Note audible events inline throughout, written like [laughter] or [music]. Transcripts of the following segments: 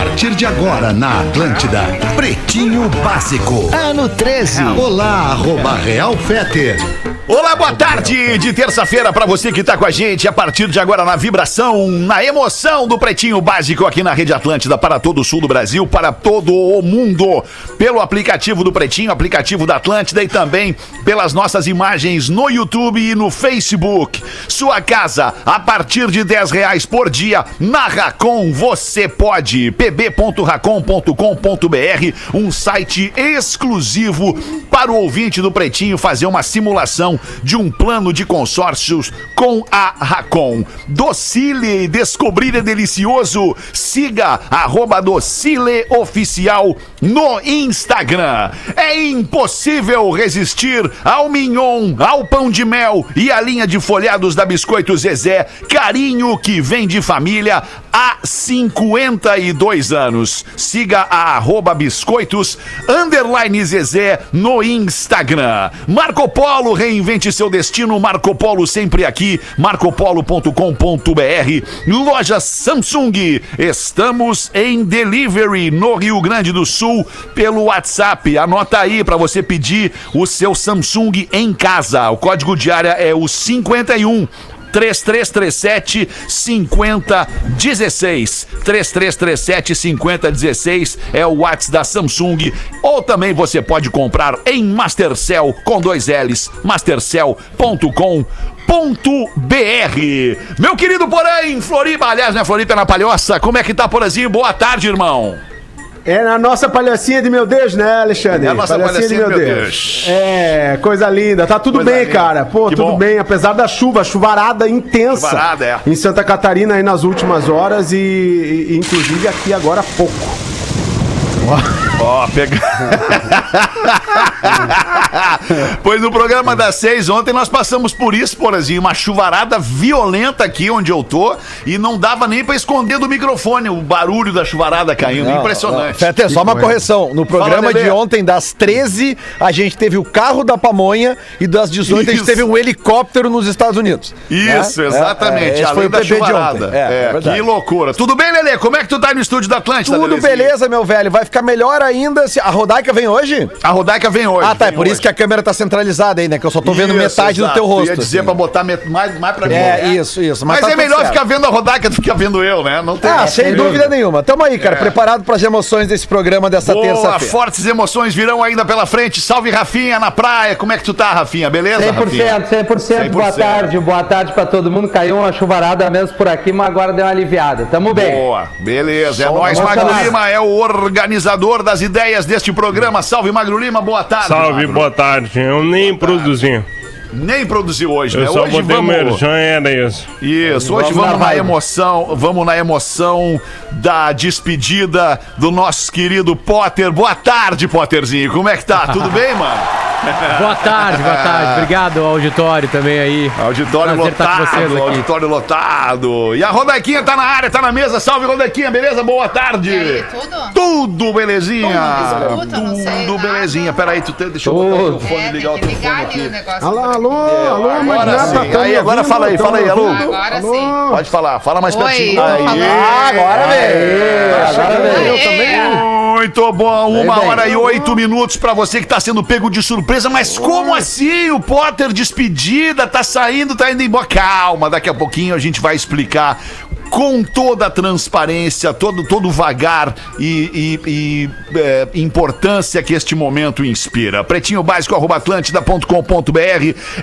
partir de agora na Atlântida, Pretinho Básico. Ano 13. Olá, arroba Real Feter. Olá, boa tarde de terça-feira pra você que tá com a gente a partir de agora na vibração, na emoção do Pretinho Básico aqui na Rede Atlântida para todo o sul do Brasil, para todo o mundo, pelo aplicativo do Pretinho, aplicativo da Atlântida e também pelas nossas imagens no YouTube e no Facebook. Sua casa a partir de 10 reais por dia na Racon você pode pb.racon.com.br, um site exclusivo para o ouvinte do Pretinho fazer uma simulação de um plano de consórcios com a Racon. Docile, descobrir é delicioso. Siga arroba Docile Oficial no Instagram. É impossível resistir ao mignon, ao pão de mel e à linha de folhados da Biscoito Zezé. Carinho que vem de família há 52 anos. Siga a arroba biscoitos underline Zezé no Instagram. Marco Polo, reinvente seu destino. Marco Polo sempre aqui. marcopolo.com.br. Loja Samsung. Estamos em delivery no Rio Grande do Sul pelo WhatsApp. Anota aí para você pedir o seu Samsung em casa. O código de área é o 51 3337 5016. 3337 5016 é o WhatsApp da Samsung. Ou também você pode comprar em Mastercell com dois L's, mastercell.com. Meu querido Porã em Floripa, aliás, né? Floripa é na Palhoça. Como é que tá, Porazinho? Boa tarde, irmão. É na nossa palhocinha de meu Deus, né, Alexandre? É a nossa palhocinha de meu Deus. É, coisa linda. Tá tudo Coisa bem, linda. cara. Pô, Que tudo bom. bem. Apesar da chuva, chuvarada intensa. Chuvarada, é. Em Santa Catarina aí nas últimas horas e, e- inclusive aqui agora há pouco. Ó, pega. [laughs] pois no programa das seis, ontem nós passamos por isso, Porazinho, uma chuvarada violenta aqui onde eu tô e não dava nem pra esconder do microfone o barulho da chuvarada caindo. Impressionante. Fetter, só uma correção. No programa de ontem, das 13, a gente teve o carro da pamonha e das 18 a gente Isso. teve um helicóptero nos Estados Unidos. Isso, né? exatamente. É, é, além foi o da chuvarada. ontem. É, é É, que loucura. Tudo bem, Lelê? Como é que tu tá no estúdio da Atlântida, Tudo Lelezinho? beleza, meu velho. Vai ficar melhor ainda se. A Rodaica vem hoje? A Rodaica vem hoje. ah, tá. É por isso hoje. que a câmera tá centralizada aí, né? Que eu só tô vendo Isso, metade do exato. teu rosto. Eu ia dizer assim. pra botar met- mais, mais pra mim. É, né? isso, isso. Mas, tá é melhor certo. ficar vendo a Rodaica do que ficar vendo eu, né? Não tem Ah, sem dúvida nenhuma. Tamo aí, cara, É. preparado pras emoções desse programa dessa Boa, terça-feira. fortes emoções virão ainda pela frente. Salve, Rafinha, na praia. Como é que tu tá, Rafinha? Beleza, Rafinha? 100%, 100%, boa 100%. tarde, boa tarde pra todo mundo. Caiu uma chuvarada mesmo por aqui, mas agora deu uma aliviada. Tamo bem. Boa, beleza. É nóis, Magro. Lima é o organizador das ideias deste programa. Salve, Magro Lima, boa tarde. Salve, Magro. boa tarde. Eu nem produzi. Nem produziu hoje, Eu né? só Hoje botei o vamos... merchan, era isso. Isso, hoje Vamos vamos na na vibe. emoção, vamos na emoção da despedida do nosso querido Potter. Boa tarde, Potterzinho. Como é que tá? Tudo [laughs] bem, mano? Boa tarde, boa tarde. Obrigado ao auditório também aí. Auditório Prazer estar com lotado, vocês aqui. auditório lotado. E a Rodequinha tá na área, tá na mesa. Salve, Rodequinha, beleza? Boa tarde. E aí, tudo? Tudo belezinha. Tudo, escuta, sei Tudo nada. belezinha. Peraí, tu tem, deixa eu botar o fone, É, ligar o teu ligar o aqui. negócio. Alô, pra- alô, alô, Agora sim. tamo Aí, agora fala aí, fala aí, alô. Agora Alô? sim. Pode falar, fala mais Oi, pertinho. Aí. Ah, agora vem. Agora vem. Eu também. Muito bom, uma bem. hora e oito minutos pra você que tá sendo pego de surpresa. Mas como assim? O Potter despedida, tá saindo, tá indo embora. Calma, daqui a pouquinho a gente vai explicar com toda a transparência, todo, todo o vagar e, e- e, é, importância que este momento inspira. Pretinho básico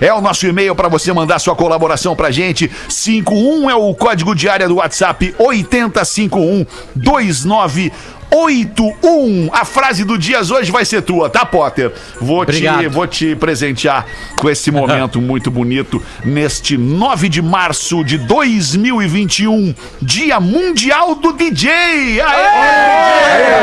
é o nosso e-mail para você mandar sua colaboração pra gente. 51 é o código de área do WhatsApp 8051 29 81. A frase do Dias hoje vai ser tua, tá, Potter? Vou te, vou te presentear com esse momento [laughs] muito bonito neste 9 de março de 2021, Dia Mundial do DJ. Aê!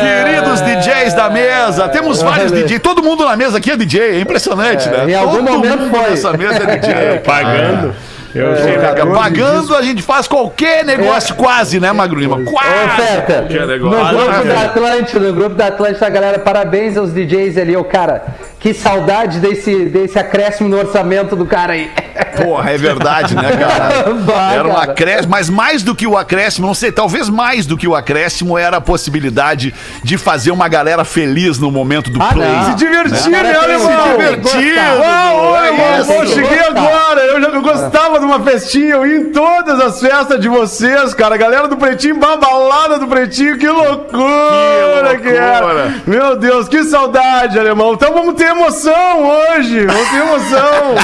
Queridos DJs da mesa, temos vários DJs. Todo mundo na mesa aqui é DJ, é impressionante, né? em algum Todo momento mundo foi. nessa mesa é DJ. [laughs] Pagando. Eu sei, Pega- né? Pagando, a gente faz qualquer negócio, quase, né, Magro Lima? Quase! Oferta. No grupo da Atlântida, no grupo da Atlântida, galera, parabéns aos DJs ali, ô cara. Que saudade desse, desse acréscimo no orçamento do cara aí. Porra, é verdade, né, cara? [laughs] Vai, Era um cara. acréscimo, mas mais do que o acréscimo, não sei, talvez mais do que o acréscimo era a possibilidade de fazer uma galera feliz no momento do Ah, play. não. Se divertir, né, alemão? Se divertir! Uau, oi, É irmão, isso. pô, cheguei agora. Eu, já, eu gostava de uma festinha, eu ia em todas as festas de vocês, cara. A galera do Pretinho, babalada do Pretinho, que loucura que, Que loucura. era. Meu Deus, que saudade, alemão. Então vamos ter emoção hoje, vamos ter emoção.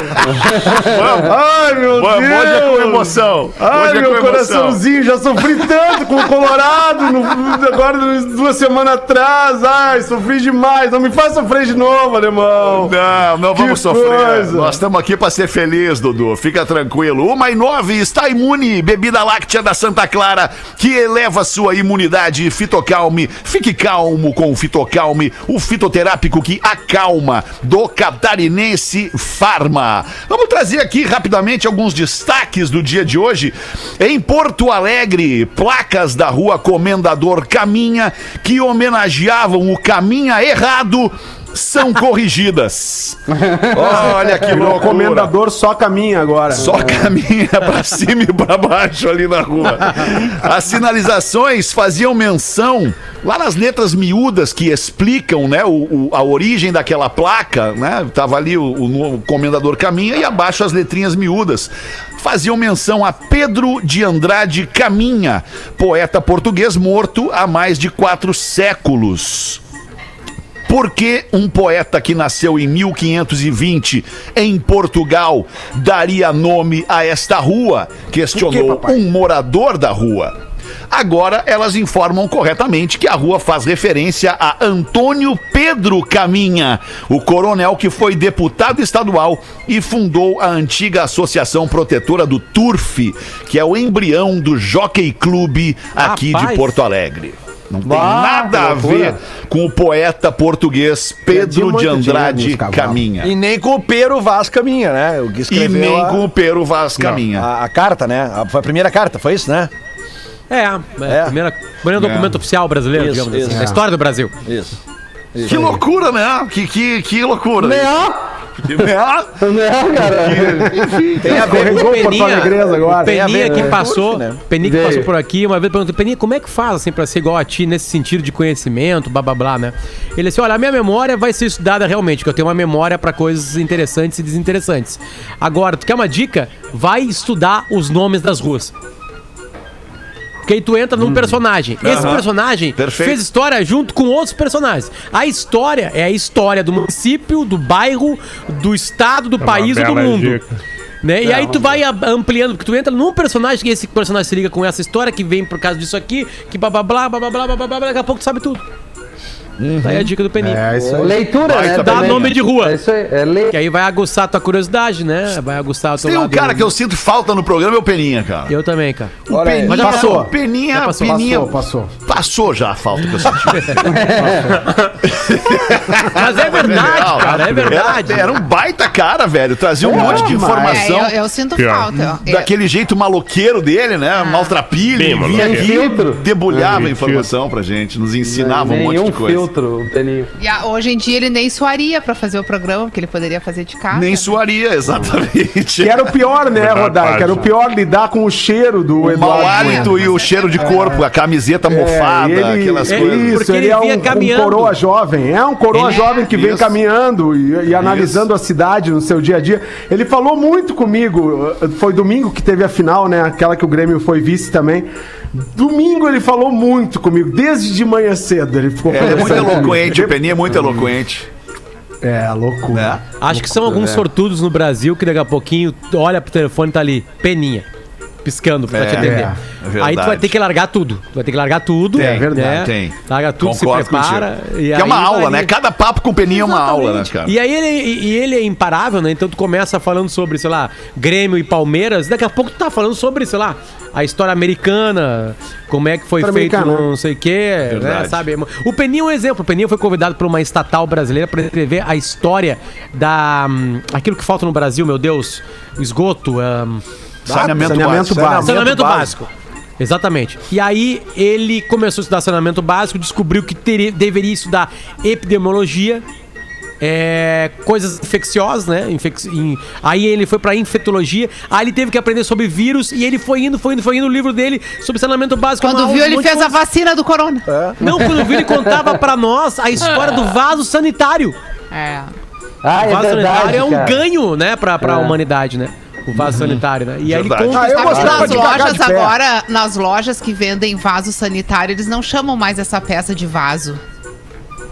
Ai, meu vamos, Deus. hoje é com emoção. Ai, Hoje é meu emoção. coraçãozinho, já sofri tanto com o Colorado no- agora duas semanas atrás. Ai, sofri demais. Não me faz sofrer de novo, alemão. Não, não Que vamos sofrer. coisa. Nós estamos aqui para ser feliz, Dudu. Fica tranquilo. Uma e nove está imune. Bebida láctea da Santa Clara que eleva sua imunidade. Fitocalme. Fique calmo com o Fitocalme, o fitoterápico que acalma do Catarinense Farma. Vamos trazer aqui rapidamente alguns destaques do dia de hoje. Em Porto Alegre, placas da rua Comendador Caminha que homenageavam o Caminha errado são corrigidas. [laughs] Olha que O loucura. comendador só caminha agora. Só caminha pra [laughs] cima e pra baixo ali na rua. As sinalizações faziam menção lá nas letras miúdas que explicam, né, o, o- a origem daquela placa, né? Tava ali o, o, o comendador caminha e abaixo as letrinhas miúdas. Faziam menção a Pedro de Andrade Caminha, poeta português morto há mais de quatro séculos. Por que um poeta que nasceu em 1520 em Portugal daria nome a esta rua? Questionou um morador da rua. Agora elas informam corretamente que a rua faz referência a Antônio Pedro Caminha, o coronel que foi deputado estadual e fundou a antiga Associação Protetora do Turf, que é o embrião do Jockey Clube aqui Rapaz. de Porto Alegre. Não tem Bah, nada a ver com o poeta português Pedro de Andrade. Caminha. E nem com o Pero Vaz Caminha, né? O que E escreveu nem a, com o Pero Vaz Caminha. a, a carta, né? A, foi a primeira carta, foi isso, né? É, é, primeira, primeiro documento oficial brasileiro, Isso, digamos assim. isso. A história do Brasil. Isso. Que loucura, né? Que, que, que loucura. Né? [laughs] Né, cara? Tem a ver com Alegrense agora. o Peninha que passou, né? Peninha que passou por aqui, uma vez perguntou, Peninha, como é que faz assim pra ser igual a ti nesse sentido de conhecimento, blá blá blá, né? Ele disse, olha, a minha memória vai ser estudada realmente, que eu tenho uma memória pra coisas interessantes e desinteressantes. Agora, tu quer uma dica? Vai estudar os nomes das ruas. Porque aí tu entra num personagem. Esse Aham. personagem Perfeito. fez história junto com outros personagens. A história é a história do município, do bairro, do estado, do uma país e do bela mundo. dica. Né? E aí tu vai a- ampliando, porque tu entra num personagem que esse personagem se liga com essa história que vem por causa disso aqui, que blá blá blá blá blá blá blá blá, blá, daqui a pouco tu sabe tudo. Daí é a dica do Peninha. É isso aí. Leitura, Vai, né? Dá também. nome de rua. É isso aí. É le... Que aí vai aguçar a tua curiosidade, né? Vai aguçar o teu Tem um cara que eu sinto falta no programa, é o Peninha, cara. Eu também, cara. Olha aí. Mas já passou. O Peninha, Já passou. Peninha Passou, passou. passou já a falta que eu senti. [laughs] Mas é verdade, Real. cara, é verdade. Era, era um baita cara, velho. Trazia um monte de informação. É, eu, eu sinto falta. ó. Daquele jeito maloqueiro dele, né? Maltrapilho. Bem Vinha aqui, debulhava a É, informação pra gente, nos ensinava um monte de coisa. Filtro, o Peninho. E a- hoje em dia ele nem suaria pra fazer o programa, porque ele poderia fazer de casa. Nem suaria, exatamente. Que era o pior, né, Rodar? Que era o pior lidar com o cheiro do O Eduardo. hálito e o cheiro de corpo, a camiseta mofada, É, ele- aquelas é coisas. Isso, Porque ele, ele é um, um coroa jovem. É um coroa Ele- jovem que vem Isso. caminhando e, e analisando a cidade no seu dia a dia. Ele falou muito comigo. uh, Foi domingo que teve a final, né? Aquela que o Grêmio foi vice também. Domingo ele falou muito comigo, desde de manhã cedo. Ele ficou Ele é muito eloquente, o Peninha é muito eloquente. É, loucura. Né? Acho que são alguns sortudos no Brasil que daqui a pouquinho olha pro telefone e tá ali, Peninha. Piscando pra É, te atender. é, é verdade. aí tu vai ter que largar tudo. Tu vai ter que largar tudo. Tem, né? tem. Larga tudo, Concordo se prepara. e Que é uma aula, né? Cada papo com o Peninha é uma aula, né, Exatamente. cara? E aí ele, e- ele é imparável, né? Então tu começa falando sobre, sei lá, Grêmio e Palmeiras, daqui a pouco tu tá falando sobre, sei lá, a história americana, como é que foi feito não sei o quê, né? Verdade. Sabe? O Peninho é um exemplo. O Peninho foi convidado por uma estatal brasileira para escrever a história da... hum, aquilo que falta no Brasil, meu Deus, o esgoto, hum, Saneamento, Saneamento básico. básico. Saneamento básico. Exatamente. E aí ele começou a estudar saneamento básico, descobriu que teria- deveria estudar epidemiologia, é, coisas infecciosas, né? Infec- em- aí ele foi pra infectologia, aí ele teve que aprender sobre vírus e ele foi indo, foi indo, foi indo o livro dele sobre saneamento básico. Quando aula viu, de um ele fez a vacina do corona. Não, quando viu, ele contava pra nós a história do vaso sanitário. É. Ah, O é vaso sanitário verdade, é um cara. ganho, né, pra, pra É. humanidade, né? O vaso sanitário, né? E aí ele Verdade. conta Ah, eu a gostava Nas de lojas de agora, nas lojas que vendem vaso sanitário, eles não chamam mais essa peça de vaso.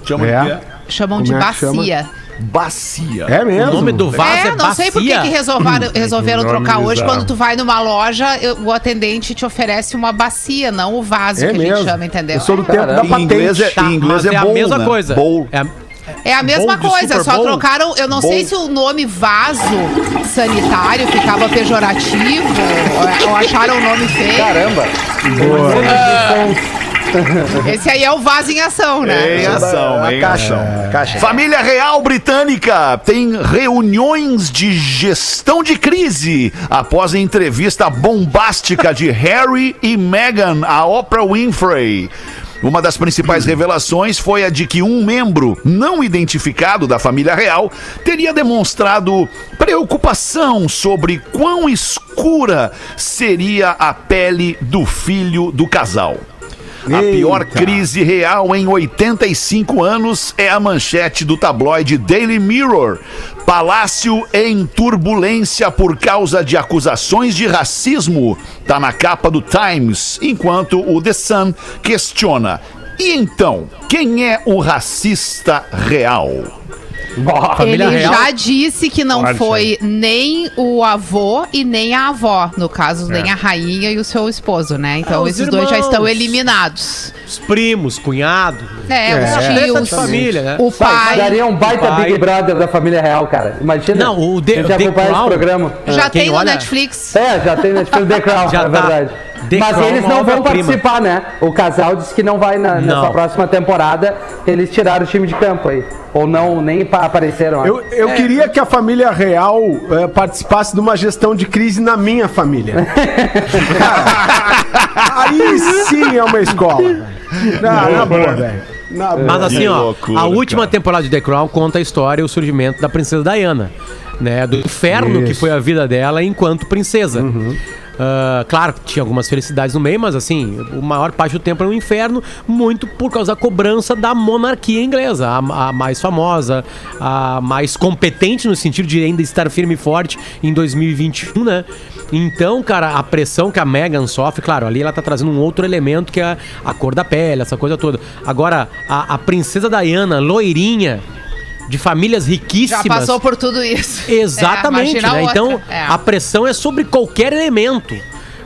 Chama É. de quê? Chamam Como de é que chama? bacia. Bacia. É mesmo? O nome do vaso é, é, não sei por que bacia. que resolvaram, resolveram nome trocar hoje. Quando tu vai numa loja, eu- o atendente te oferece uma bacia, não o vaso É que a mesmo. gente chama, entendeu? Eu sou do É. tempo da Caramba. Em inglês é, Tá, em inglês é, é, bowl, a mesma né? coisa. Bowl. É a- É a mesma coisa, só Bowl? trocaram. Eu não sei se o nome vaso sanitário ficava pejorativo, ou, ou acharam o nome feio. Caramba. Esse aí é o vaso em ação, né? Em ação, A em caixa. ação. Caixa. Família Real Britânica tem reuniões de gestão de crise após a entrevista bombástica de Harry e Meghan a Oprah Winfrey. Uma das principais [clears throat] revelações foi a de que um membro não identificado da família real teria demonstrado preocupação sobre quão escura seria a pele do filho do casal. A pior Eita. crise real em 85 anos é a manchete do tabloide Daily Mirror. Palácio em turbulência por causa de acusações de racismo. Tá na capa do Times, enquanto o The Sun questiona. E então, quem é o racista real? Família Ele real. já disse que não Pode foi nem o avô e nem a avó, no caso, nem É. a rainha e o seu esposo, né? Então Ah, os esses dois já irmãos. estão eliminados. Os primos, cunhado. É, É. os tios, de família, né? o Pai, pai. daria um baita Pai. Big Brother da família real, cara. Imagina. Não, o The- gente The Crown- esse programa. Já Quem tem no olha- Netflix. É, já tem Netflix The Crown, [laughs] Já é tá. verdade. The Mas Crown eles é não vão participar, né? O casal disse que não vai na- nessa Não. próxima temporada. Eles tiraram o time de campo aí. Ou não, nem pa- apareceram. Eu, eu queria que a família real eh, participasse de uma gestão de crise na minha família. [laughs] Aí sim é uma escola. Na, na boa, velho. Na boa. Mas assim, Que ó, loucura, a última cara. temporada de The Crown conta a história e o surgimento da princesa Diana, né? Do inferno que Isso. foi a vida dela enquanto princesa. Ah, claro, tinha algumas felicidades no meio, mas assim, o maior parte do tempo era um inferno, muito por causa da cobrança da monarquia inglesa, a, a mais famosa, a mais competente no sentido de ainda estar firme e forte em 2021, né? Então, cara, a pressão que a Meghan sofre, claro, ali ela tá trazendo um outro elemento que é a cor da pele, essa coisa toda. Agora, a, a princesa Diana, loirinha, de famílias Já riquíssimas. passou por tudo isso. Exatamente, É, né? Então, É. a pressão é sobre qualquer elemento.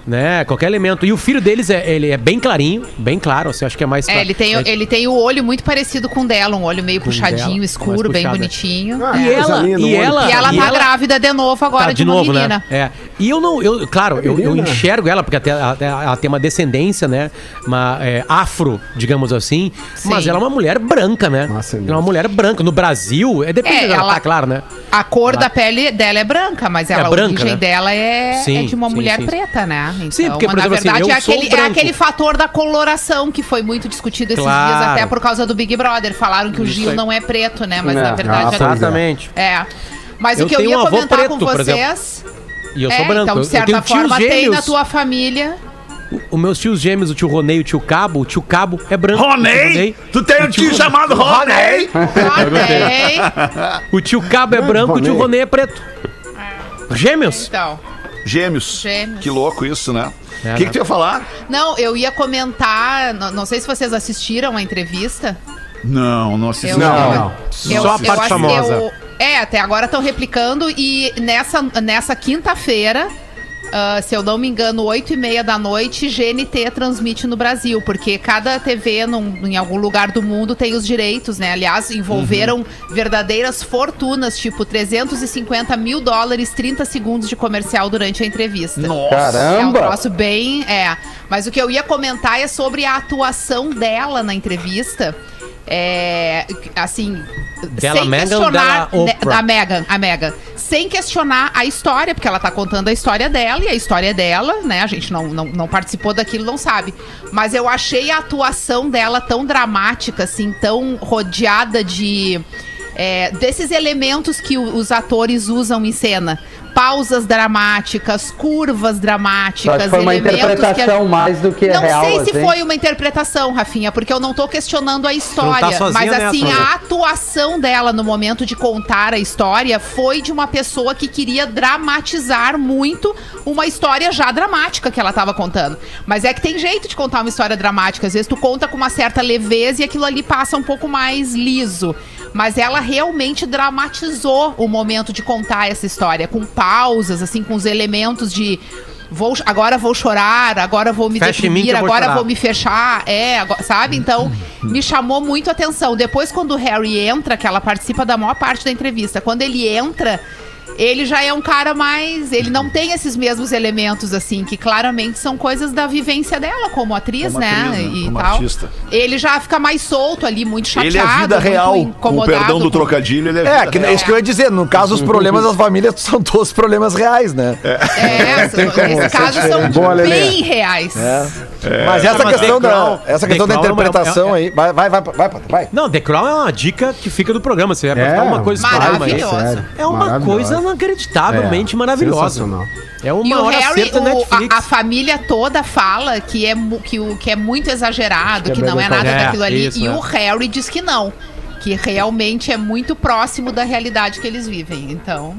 Né, qualquer elemento. E o filho deles é, ele é bem clarinho, bem claro, assim, acho que é mais É, claro. ele tem, É, ele tem o olho muito parecido com o dela, um olho meio puxadinho, dela, escuro, bem é. bonitinho. Ah, E coisa ela, e ela, E ela e tá grávida de novo agora Tá, de, uma menina. né? É. E eu não, eu, claro, eu, eu enxergo ela, porque até ela, ela tem uma descendência, né? Uma é, afro, digamos assim. Mas Sim. ela é uma mulher branca, né? Nossa, ela é uma mulher branca. No Brasil, é depende É, dela, ela- tá claro, né? A cor da pele dela é branca, mas ela, branca, a origem né? dela é, Sim, é de uma sim, mulher sim. preta, né? Então, Sim, porque, por na exemplo, assim, verdade, eu é, sou aquele, é aquele fator da coloração que foi muito discutido esses Claro. dias, até por causa do Big Brother. Falaram que o Gil não é preto, né? Mas É. na verdade Ah, é- pois é. Exatamente. é. Mas Eu o que eu ia um comentar preto, com vocês. E eu é, sou branco. então, de eu certa forma, tem na tua família. Os meus tios gêmeos, o tio Ronei e o tio Cabo, o tio Cabo é branco. Tio Ronei? Tu tem um tio chamado Ronei? Ok. O tio Cabo é branco, o tio Ronei. Ronei é preto. Gêmeos. Então. Gêmeos. Gêmeos. Que louco isso, né? O É, que, né? que tu ia falar? Não, eu ia comentar. Não, não sei se vocês assistiram a entrevista. Não, não assisti. Eu- Não, não. eu- Só a eu parte famosa. eu- é, até agora estão replicando e nessa, nessa quinta-feira ah, se eu não me engano, 8 e meia da noite, GNT transmite no Brasil, porque cada TV num- em algum lugar do mundo tem os direitos, né? Aliás, envolveram verdadeiras fortunas, tipo 350 mil dólares, 30 segundos de comercial durante a entrevista. É um Caramba! troço bem. É. Mas o que eu ia comentar é sobre a atuação dela na entrevista. É. Assim. Dela, Meghan dela, né, Oprah? da Megan, a Megan. Sem questionar a história, porque ela tá contando a história dela e a história é dela, né? A gente não, não, não participou daquilo, não sabe. Mas eu achei a atuação dela tão dramática, assim, tão rodeada de. É, desses elementos que o- os atores usam em cena. Pausas dramáticas, curvas dramáticas, foi uma elementos que a- interpretação mais do que não real. sei se assim. foi uma interpretação, Rafinha, porque eu não tô questionando a história. tá sozinha mas nessa, assim, né? a atuação dela no momento de contar a história foi de uma pessoa que queria dramatizar muito uma história já dramática que ela tava contando. Mas é que tem jeito de contar uma história dramática. Às vezes tu conta com uma certa leveza e aquilo ali passa um pouco mais liso. Mas ela realmente dramatizou o momento de contar essa história, com pausas, assim, com os elementos de. Vou, agora vou chorar, agora vou me que deprimir, vou agora chorar. vou me fechar, é, agora- sabe? Então, [laughs] me chamou muito a atenção. Depois, quando o Harry entra, que ela participa da maior parte da entrevista, quando ele entra, ele já é um cara mais. Ele não tem esses mesmos elementos, assim, que claramente são coisas da vivência dela como atriz, Como né? atriz, né? E Como tal. artista. Ele já fica mais solto ali, muito chateado. Ele é vida real. Com o perdão do com- trocadilho, ele é, É, vida que, real. é isso que eu ia dizer. No caso, os [laughs] problemas das famílias [laughs] são todos problemas reais, né? É, são- nesse caso são Boa, Lelê. bem reais. Mas essa Mas questão, The Crown- da, essa questão da é interpretação é- é- aí. Vai, vai, vai, vai, vai. Não, The Crown é uma dica que fica do programa. Você vai É, uma coisa. Sério, É uma maravilhosa. coisa inacreditavelmente É, maravilhosa. É uma E o hora Harry, certa o- Netflix. a, a família toda fala que é, que, o, que é muito exagerado, Que é que, não é nada Call- daquilo É, ali. isso, e é. o Harry diz que não. Que realmente é muito próximo da realidade que eles vivem. Então.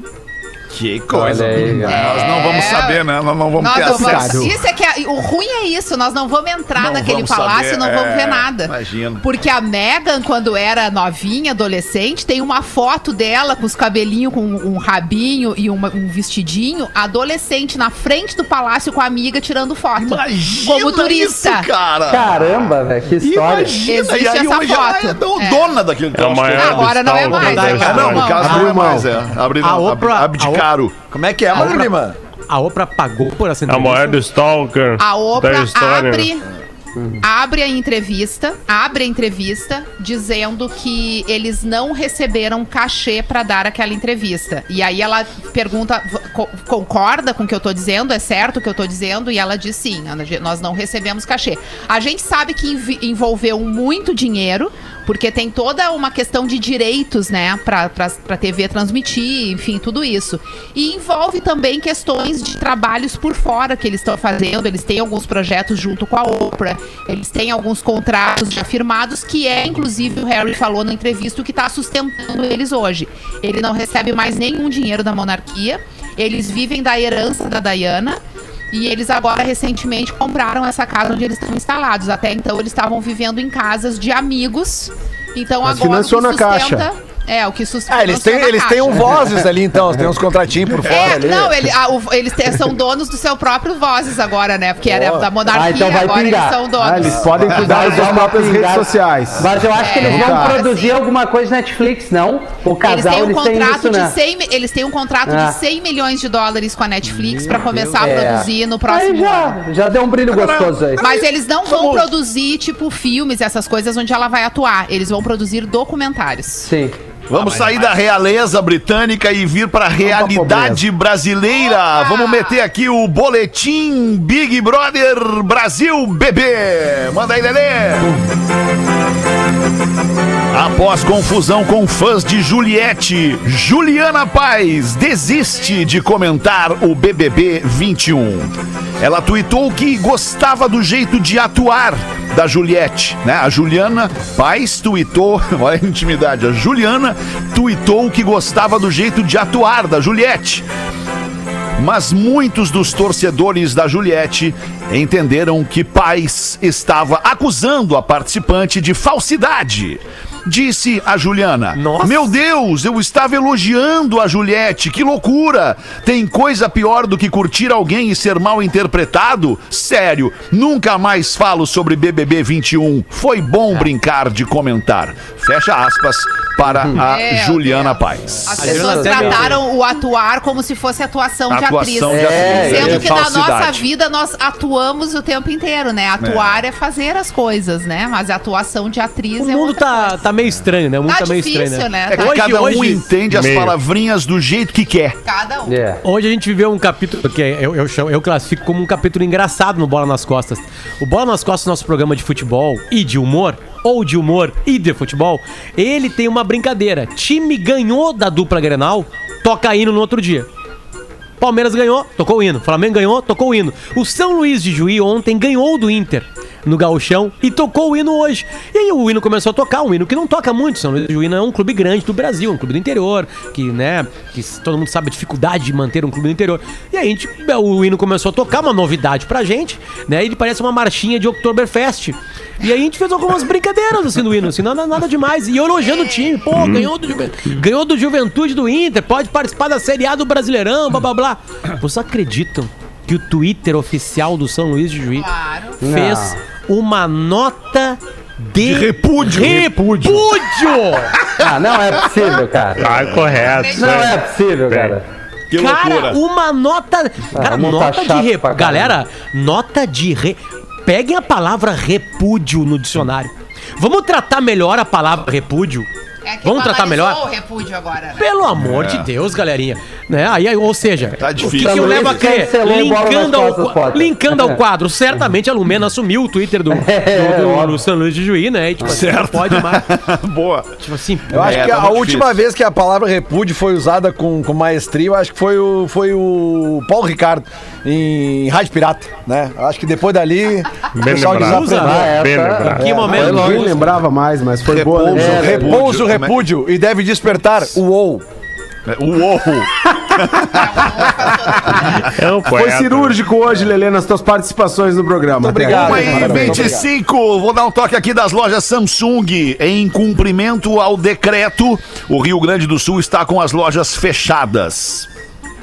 Que coisa. Aí, Nós não vamos É. saber, né? Nós não vamos Nós ter não vamos- acesso. isso é que é- o ruim é isso, nós não vamos entrar Não naquele vamos palácio saber, e não vamos é, ver nada. imagino. Porque a Megan, quando era novinha, adolescente, tem uma foto dela com os cabelinhos, com um rabinho e uma- um vestidinho, adolescente na frente do palácio com a amiga tirando foto. Imagina como turista. isso, cara. Caramba, velho, que história. Imagina, Existe e aí essa foto. é do- É. dona daquele É o troço. Agora não é mais? Ah, não, no Não. caso não é Abriu mais, é. Abrir, A Abdicaram. Como é que é, mano, Lima? A Oprah pagou por essa É o maior do Stalker A Oprah da história. abre, a entrevista, abre a entrevista dizendo que eles não receberam cachê pra dar aquela entrevista. E aí ela pergunta, "V- co- concorda com o que eu tô dizendo? É certo o que eu tô dizendo? E ela diz sim, nós não recebemos cachê. A gente sabe que envolveu muito dinheiro, porque tem toda uma questão de direitos, né, pra, pra TV transmitir, enfim, tudo isso. E envolve também questões de trabalhos por fora que eles estão fazendo. Eles têm alguns projetos junto com a Oprah, eles têm alguns contratos já firmados, que é, inclusive, o Harry falou na entrevista, o que está sustentando eles hoje. Ele não recebe mais nenhum dinheiro da monarquia, eles vivem da herança da Diana. E eles agora recentemente compraram essa casa onde eles estão instalados. Até então eles estavam vivendo em casas de amigos. Então Mas agora financiou o que na caixa. É, o que sustenta. Ah, eles têm, eles têm um [laughs] vozes ali, então. Tem uns contratinhos por fora É, ali. não, ele- ah, o- eles te- são donos do seu próprio Vozes agora, né? Porque era da monarquia, Ah, então vai agora pingar. eles são donos. Ah, eles podem cuidar Vai das próprias redes pingada. sociais. Mas eu acho que eles vão tá. produzir alguma coisa na Netflix, não? O Eles casal, têm um eles têm contrato isso, de né? 100, mi- eles têm um contrato Ah. de 100 milhões de dólares com a Netflix pra começar a É. produzir no Aí próximo ano. já, já deu um brilho gostoso aí. Mas eles não vão produzir, tipo, filmes, essas coisas onde ela vai atuar. Eles vão produzir documentários. Sim. Vamos sair da realeza britânica e vir pra realidade brasileira. Vamos meter aqui o boletim Big Brother Brasil Bebê. Manda aí, Lelê. Após confusão com fãs de Juliette, Juliana Paz desiste de comentar o BBB 21. Ela tuitou que gostava do jeito de atuar da Juliette, né? A Juliana Paz tuitou, [laughs] olha a intimidade, a Juliana tuitou que gostava do jeito de atuar da Juliette. Mas muitos dos torcedores da Juliette entenderam que Paz estava acusando a participante de falsidade. Disse a Juliana. Nossa. Meu Deus, eu estava elogiando a Juliette. Que loucura! Tem coisa pior do que curtir alguém e ser mal interpretado? Sério, nunca mais falo sobre BBB 21. Foi bom brincar de comentar. Fecha aspas para a É, Juliana é. Paz. As pessoas trataram o atuar como se fosse atuação, de Atuação atriz. de É, atriz. Sendo é que na nossa vida nós atuamos o tempo inteiro, né? Atuar é, fazer as coisas, né? Mas a atuação de atriz O é mundo outra tá, coisa. tá meio estranho, né? O mundo Tá tá, meio difícil, estranho, né? né? É que Hoje- cada um hoje- entende as Meio. palavrinhas do jeito que quer. Cada um. É. Hoje a gente viveu um capítulo que eu, eu, chamo- eu classifico como um capítulo engraçado no Bola nas Costas. O Bola nas Costas, nosso programa de futebol e de humor, ou de humor e de futebol, ele tem uma brincadeira. Time ganhou da dupla Grenal, toca hino no outro dia. Palmeiras ganhou, tocou o hino. Flamengo ganhou, tocou o hino. O São Luís de Juí ontem ganhou do Inter no Gauchão e tocou o hino hoje. E aí o hino começou a tocar, um hino que não toca muito. São Luís de Juí não é um clube grande do Brasil, um clube do interior, que, né, que todo mundo sabe a dificuldade de manter um clube do interior. E aí a gente, o hino começou a tocar, uma novidade pra gente, né? Ele parece uma marchinha de Oktoberfest. E aí a gente fez algumas brincadeiras assim no hino, assim, nada, nada demais. E elogiando o time, pô, ganhou do, ganhou do Juventude do Inter, pode participar da Série A do Brasileirão, blá blá blá. Vocês acreditam que o Twitter oficial do São Luís de Juí Claro. fez uma nota de, repúdio. repúdio. [laughs] Ah, não é possível, cara. Tá correto. Não é possível, cara. Que Cara, uma nota. Cara, não tá nota de repúdio. Galera, nota de re. Peguem a palavra repúdio no dicionário. Vamos tratar melhor a palavra repúdio? É que Vamos tratar melhor? o repúdio agora, né? Pelo amor de Deus, galerinha. Né? Aí, aí, ou seja, Tá o que, que eu levo a crer? Linkando ao, linkando ao [laughs] quadro, certamente a Lumena assumiu o Twitter do, do, É, do- do São Luís de Juí, né? E, tipo, assim, não pode mais. [laughs] Boa. Tipo assim, Eu acho É, que tá a última difícil. vez que a palavra repúdio foi usada com, com maestria, eu acho que foi o, foi o Paulo Ricardo em Rádio Pirata, né? Eu acho que depois dali o Bem pessoal lembrado. Ah, essa- Bem lembrado. que É, momento. Eu nem lembrava mais, mas foi boa. Repouso, né? repouso, repúdio e deve despertar o ou. Uou. É um Foi cirúrgico hoje, Lelê, nas tuas participações no programa. Muito obrigado. agora. Uma e Parabéns, 25, vou dar um toque aqui das lojas Samsung. Em cumprimento ao decreto, o Rio Grande do Sul está com as lojas fechadas.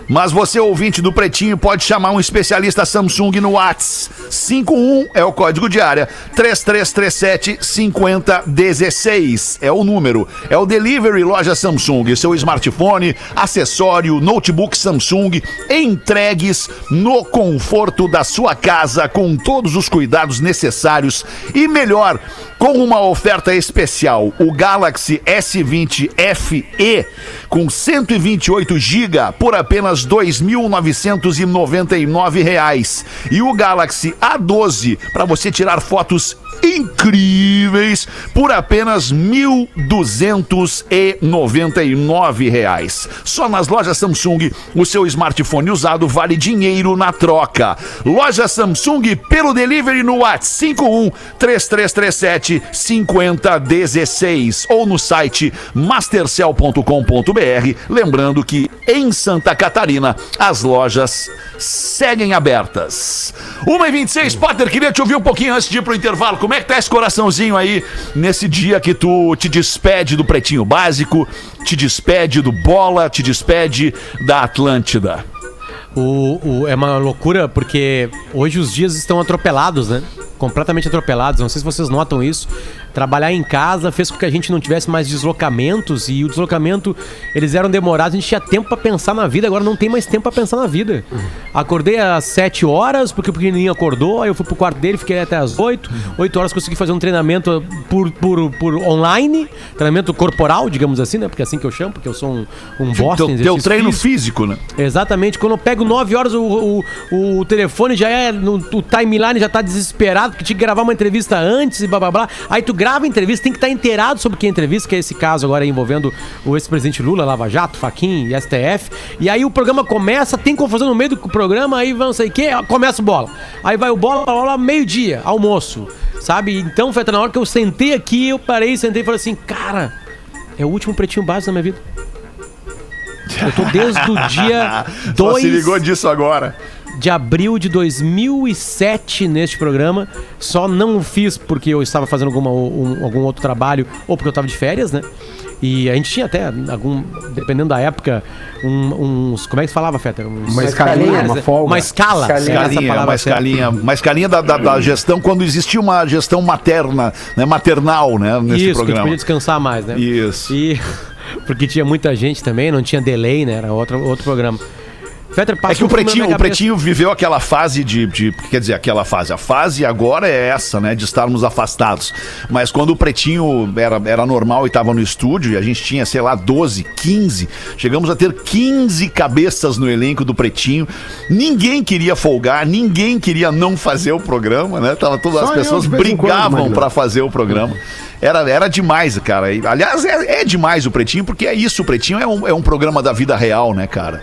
Mas você, ouvinte do Pretinho, pode chamar um especialista Samsung no Whats. 51 é o código de área. 3337 5016 é o número. É o Delivery Loja Samsung. Seu smartphone, acessório, notebook Samsung entregues no conforto da sua casa com todos os cuidados necessários e melhor, com uma oferta especial, o Galaxy S20 FE com 128 GB por apenas 2.999 reais. e o Galaxy A12 para você tirar fotos incríveis por apenas 1.299 reais. Só nas lojas Samsung o seu smartphone usado vale dinheiro na troca. Loja Samsung pelo delivery no WhatsApp 51 3337 5016 ou no site mastercell.com.br. Lembrando que em Santa Catarina as lojas seguem abertas. 1h26, Potter, queria te ouvir um pouquinho antes de ir pro intervalo. Como é que tá esse coraçãozinho aí nesse dia que tu te despede do Pretinho Básico, te despede do Bola, te despede da Atlântida? O, o- é uma loucura porque hoje os dias estão atropelados, né? Completamente atropelados. Não sei se vocês notam isso. Trabalhar em casa fez com que a gente não tivesse mais deslocamentos e o deslocamento eles eram demorados. A gente tinha tempo pra pensar na vida, agora não tem mais tempo pra pensar na vida. Acordei às 7 horas porque o pequenininho acordou, aí eu fui pro quarto dele, fiquei até às 8. 8 horas consegui fazer um treinamento por, por, por online, treinamento corporal, digamos assim, né? Porque é assim que eu chamo, porque eu sou um, um bosta. Teu, teu treino físico. físico, né? Exatamente, quando eu pego 9 horas, o, o, o telefone já é. O timeline já tá desesperado, porque tinha que gravar uma entrevista antes e blá blá blá. Aí tu grava a entrevista, tem que estar inteirado sobre que é entrevista, que é esse caso agora envolvendo o ex-presidente Lula, Lava Jato, Faquin e STF. E aí o programa começa, tem confusão no meio do programa, aí vão sei o quê, começa o bola. Aí vai o bola, bola, meio-dia, almoço. Sabe? Então, foi até na hora que eu sentei aqui, eu parei, sentei e falei assim, cara, é o último pretinho básico da minha vida. Eu tô desde o dia [laughs] Só 2 se ligou disso agora. De abril de 2007 neste programa. Só não o fiz porque eu estava fazendo alguma, um- algum outro trabalho ou porque eu estava de férias, né? E a gente tinha até algum, dependendo da época, um- uns. Como é que se falava, Fetter? Uns- Uma escalinha, uma folga. Uma escala. Escalinha. essa Escalinha, uma certa. escalinha, uma escalinha da, da- da gestão, quando existia uma gestão materna, né, maternal, né, nesse Isso, que a gente programa. podia descansar mais, né? Isso. E. [laughs] Porque tinha muita gente também, não tinha delay, né? Era outro, outro programa. Fetter, É que o Pretinho, o. Pretinho viveu aquela fase de, de- Quer dizer, aquela fase. A fase agora é essa, né? De estarmos afastados. Mas quando o Pretinho era, era normal e estava no estúdio, e a gente tinha, sei lá, 12, 15. Chegamos a ter 15 cabeças no elenco do Pretinho. Ninguém queria folgar, ninguém queria não fazer o programa, né? Tava todas Só as pessoas brigavam para fazer o programa. Era, era demais, cara. Aliás, é, é demais o Pretinho, porque é isso. O Pretinho é um, é um programa da vida real, né, cara?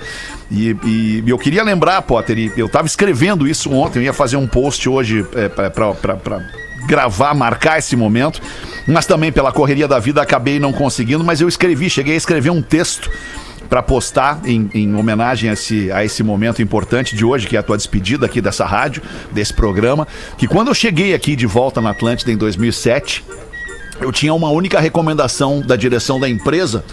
E, e eu queria lembrar, Potter, eu tava escrevendo isso ontem, eu ia fazer um post hoje é, pra gravar, marcar esse momento, mas também pela correria da vida acabei não conseguindo, mas eu escrevi, cheguei a escrever um texto para postar em, em homenagem a esse, a esse momento importante de hoje, que é a tua despedida aqui dessa rádio, desse programa, que quando eu cheguei aqui de volta na Atlântida em 2007, eu tinha uma única recomendação da direção da empresa,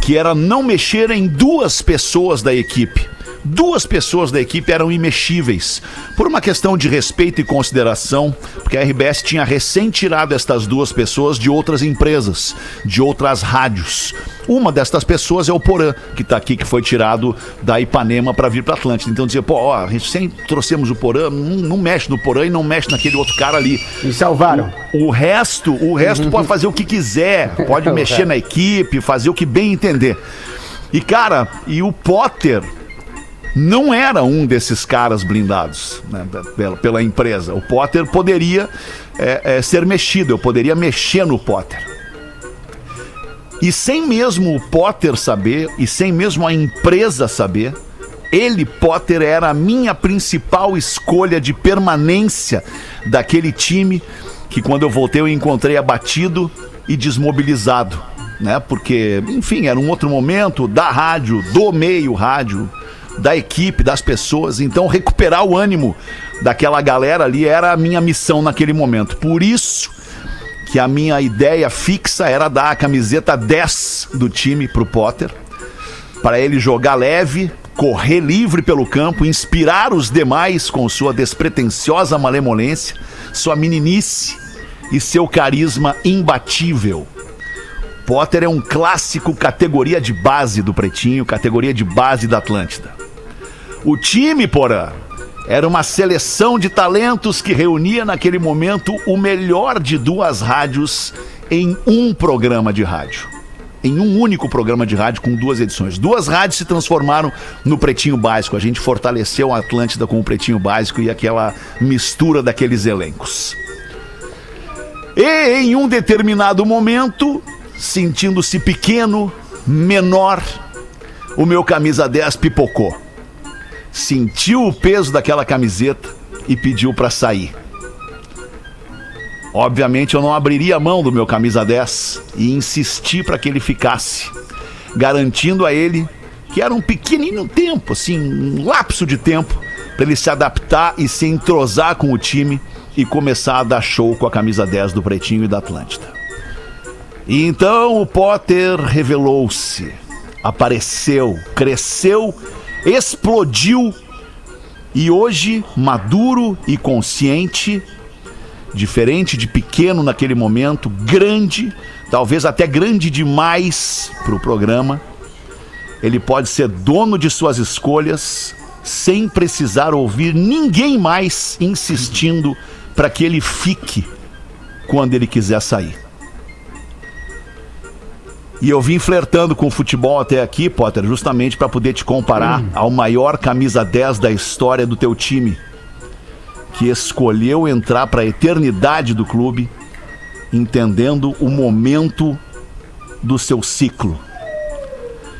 que era não mexer em duas pessoas da equipe. Duas pessoas da equipe eram imexíveis, por uma questão de respeito e consideração, porque a RBS tinha recém tirado estas duas pessoas de outras empresas, de outras rádios. Uma destas pessoas é o Porã, que está aqui, que foi tirado da Ipanema para vir para Atlântida. Então dizia, pô, ó, a gente sempre trouxemos o Porã, não, não mexe no Porã e não mexe naquele outro cara ali. E salvaram. O resto, o resto [laughs] pode fazer o que quiser, pode mexer na equipe, fazer o que bem entender. E cara, e o Potter não era um desses caras blindados né, pela, pela empresa. O Potter poderia é, é, ser mexido, eu poderia mexer no Potter. E sem mesmo o Potter saber, e sem mesmo a empresa saber, ele, Potter, era a minha principal escolha de permanência daquele time que quando eu voltei eu encontrei abatido e desmobilizado, né? Porque, enfim, era um outro momento da rádio, do meio rádio, da equipe, das pessoas. Então, recuperar o ânimo daquela galera ali era a minha missão naquele momento. Por isso que a minha ideia fixa era dar a camiseta 10 do time pro Potter, para ele jogar leve, correr livre pelo campo, inspirar os demais com sua despretensiosa malemolência, sua meninice e seu carisma imbatível. Potter é um clássico categoria de base do Pretinho, categoria de base da Atlântida. O time, porã, era uma seleção de talentos que reunia naquele momento o melhor de duas rádios em um programa de rádio. Em um único programa de rádio com duas edições. Duas rádios se transformaram no Pretinho Básico. A gente fortaleceu a Atlântida com o Pretinho Básico e aquela mistura daqueles elencos. E em um determinado momento, sentindo-se pequeno, menor, o meu camisa 10 pipocou. Sentiu o peso daquela camiseta e pediu para sair. Obviamente eu não abriria a mão do meu camisa 10 e insisti para que ele ficasse, garantindo a ele que era um pequenino tempo, assim, um lapso de tempo para ele se adaptar e se entrosar com o time e começar a dar show com a camisa 10 do Pretinho e da Atlântida. E então o Potter revelou-se, apareceu, cresceu, explodiu e hoje, maduro e consciente, diferente de pequeno naquele momento, grande, talvez até grande demais para o programa, ele pode ser dono de suas escolhas sem precisar ouvir ninguém mais insistindo para que ele fique quando ele quiser sair. E eu vim flertando com o futebol até aqui, Potter, justamente para poder te comparar ao maior camisa 10 da história do teu time, que escolheu entrar para a eternidade do clube, entendendo o momento do seu ciclo.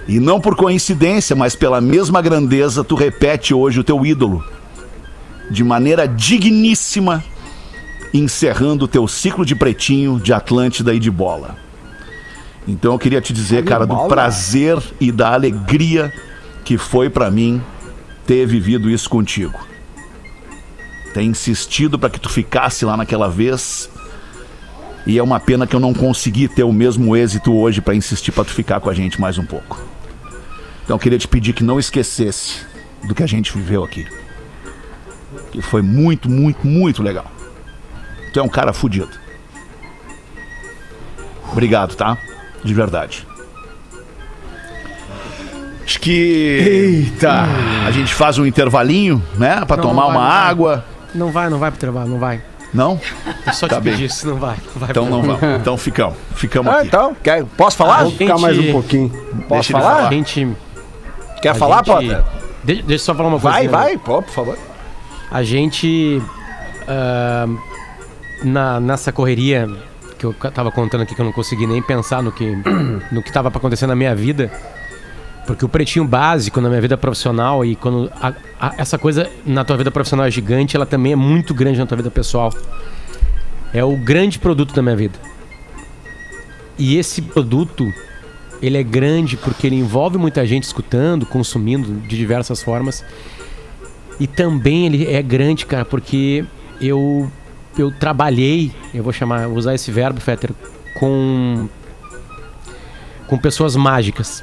E não por coincidência, mas pela mesma grandeza, tu repete hoje o teu ídolo, de maneira digníssima, encerrando o teu ciclo de pretinho, de Atlântida e de bola. Então eu queria te dizer, cara, do prazer e da alegria que foi pra mim ter vivido isso contigo. ter insistido para que tu ficasse lá naquela vez. E é uma pena que eu não consegui ter o mesmo êxito hoje para insistir para tu ficar com a gente mais um pouco. Então eu queria te pedir que não esquecesse do que a gente viveu aqui. Que foi muito, muito, muito legal. Tu é um cara fudido. Obrigado, tá? De verdade. Acho que. Eita! A gente faz um intervalinho, né? Pra Não, tomar não vai, uma não vai. água. Não vai, não vai pro trabalho, não vai. Não? Eu só Tá te bem. pedi isso, não vai. Não vai Então não vamos. Então ficamos. Ficamos Ah, aqui. então, quer, posso falar? A Ficar mais um pouquinho. Posso ele falar? A gente. Quer a falar, gente- Potter? De- deixa eu só falar uma coisa. Vai, né? vai, pô, por favor. A gente. ah, na, nessa correria que eu tava contando aqui, que eu não consegui nem pensar no que, [clears throat] no que tava pra acontecer na minha vida. Porque o pretinho básico na minha vida profissional e quando a- a- essa coisa na tua vida profissional é gigante, ela também é muito grande na tua vida pessoal. É o grande produto da minha vida. E esse produto, ele é grande porque ele envolve muita gente escutando, consumindo de diversas formas. E também ele é grande, cara, porque eu eu trabalhei, eu vou chamar, usar esse verbo, Fetter, com com pessoas mágicas,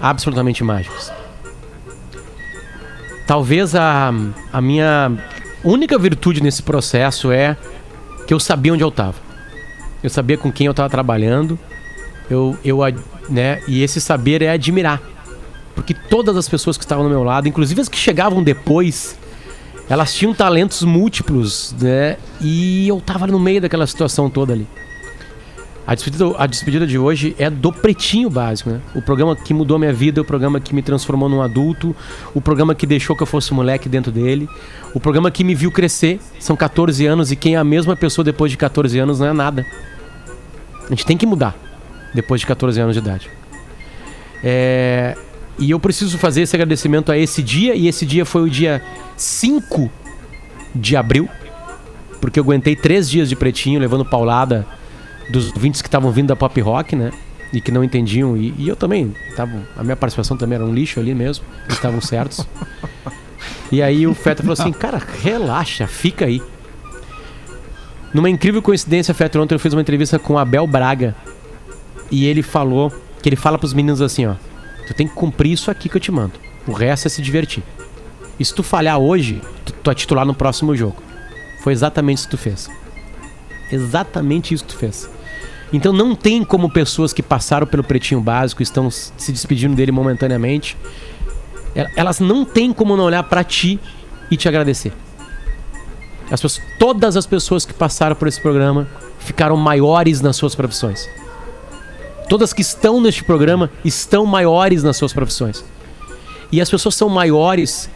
absolutamente mágicas. Talvez a, a minha única virtude nesse processo é que eu sabia onde eu estava. Eu sabia com quem eu estava trabalhando. Eu, eu, né, e esse saber é admirar. Porque todas as pessoas que estavam do meu lado, inclusive as que chegavam depois, elas tinham talentos múltiplos, né? E eu tava no meio daquela situação toda ali. A despedida, a despedida de hoje é do Pretinho Básico, né? O programa que mudou minha vida, o programa que me transformou num adulto, o programa que deixou que eu fosse moleque dentro dele, o programa que me viu crescer. São 14 anos e quem é a mesma pessoa depois de 14 anos não é nada. A gente tem que mudar depois de 14 anos de idade. É, e eu preciso fazer esse agradecimento a esse dia, e esse dia foi o dia 5 de abril, porque eu aguentei três dias de pretinho, levando paulada dos ouvintes que estavam vindo da pop rock, né? E que não entendiam, e, e eu também, tava, a minha participação também era um lixo ali mesmo, eles estavam certos. [laughs] E aí o Feta falou assim: cara, relaxa, fica aí. Numa incrível coincidência, Feta, ontem eu fiz uma entrevista com o Abel Braga, e ele falou que ele fala pros meninos assim, ó. Tu tem que cumprir isso aqui que eu te mando. O resto é se divertir. E se tu falhar hoje, tu, tu é titular no próximo jogo. Foi exatamente isso que tu fez. Exatamente isso que tu fez. Então não tem como pessoas que passaram pelo pretinho básico estão se despedindo dele momentaneamente. el- Elas não têm como não olhar pra ti e te agradecer. As pessoas, todas as pessoas que passaram por esse programa ficaram maiores nas suas profissões. Todas que estão neste programa estão maiores nas suas profissões. E as pessoas são maiores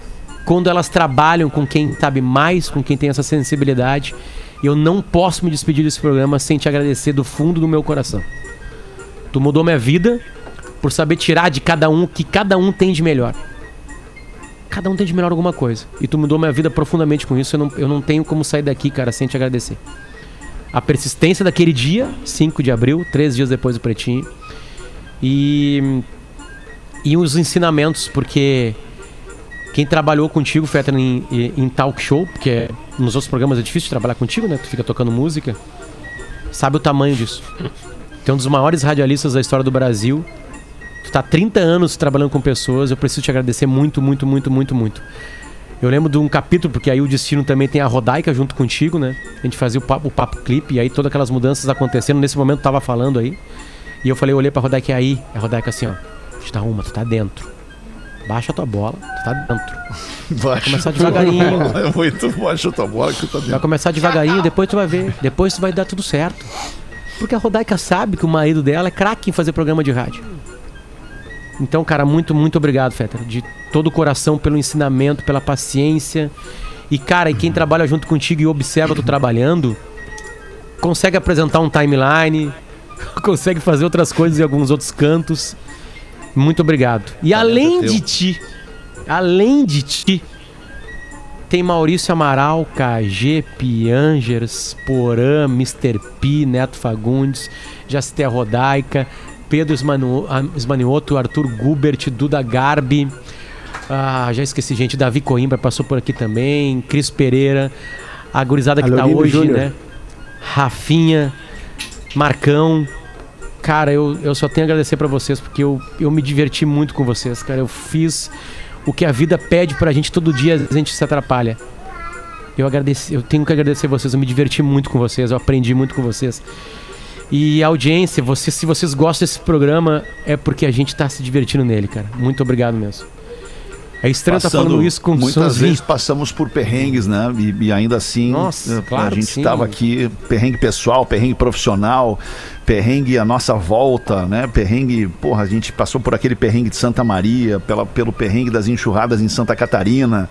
quando elas trabalham com quem sabe mais, com quem tem essa sensibilidade. E eu não posso me despedir desse programa sem te agradecer do fundo do meu coração. Tu mudou minha vida por saber tirar de cada um o que cada um tem de melhor. Cada um tem de melhor alguma coisa. E tu mudou minha vida profundamente com isso. Eu não, eu não tenho como sair daqui, cara, sem te agradecer a persistência daquele dia, 5 de abril, três dias depois do Pretinho. E, e os ensinamentos, porque quem trabalhou contigo, Fetter, em, em, talk show, porque nos outros programas é difícil trabalhar contigo, né? Tu fica tocando música, sabe o tamanho disso. Tu é um dos maiores radialistas da história do Brasil. Tu tá há 30 anos trabalhando com pessoas, eu preciso te agradecer muito, muito, muito, muito, muito. Eu lembro de um capítulo, porque aí o Destino também tem a Rodaica junto contigo, né? A gente fazia o papo, o papo clipe, e aí todas aquelas mudanças acontecendo. Nesse momento tava falando aí. E eu falei, eu olhei pra Rodaica e aí, a Rodaica assim, ó. Te dá uma, tu tá dentro. Baixa a tua bola, tu tá dentro. [laughs] Vai começar devagarinho. É muito baixa tua bola que tu tá Vai dentro. começar devagarinho, depois tu vai ver. Depois tu vai dar tudo certo. Porque a Rodaica sabe que o marido dela é craque em fazer programa de rádio. Então, cara, muito, muito obrigado, Fetter. De todo o coração pelo ensinamento, pela paciência. E, cara, e quem trabalha junto contigo e observa tu trabalhando, consegue apresentar um timeline, [laughs] consegue fazer outras coisas em alguns outros cantos. Muito obrigado. E além de ti, além de ti, tem Maurício Amaral, KG, Piangers, Porã, Mr. P, Neto Fagundes, Jacité Rodaica, Pedro Esmanu- ah, Esmanioto, Arthur Gubert, Duda Garbi, ah, já esqueci gente, Davi Coimbra passou por aqui também, Cris Pereira, a gurizada que Alô, tá hoje, Júnior. né? Rafinha, Marcão. Cara, eu, eu só tenho a agradecer pra vocês, porque eu, eu me diverti muito com vocês, cara. Eu fiz o que a vida pede pra gente todo dia, a gente se atrapalha. Eu agradeci, eu tenho que agradecer vocês, eu me diverti muito com vocês, eu aprendi muito com vocês. E audiência, vocês, se vocês gostam desse programa, é porque a gente tá se divertindo nele, cara. Muito obrigado mesmo. É estranho estar falando isso com muitas sons vezes passamos por perrengues, né? E, e ainda assim, Nossa, eh, claro a gente estava aqui, perrengue pessoal, perrengue profissional, perrengue a nossa volta, né? Perrengue, porra, a gente passou por aquele perrengue de Santa Maria, pela, pelo perrengue das enxurradas em Santa Catarina.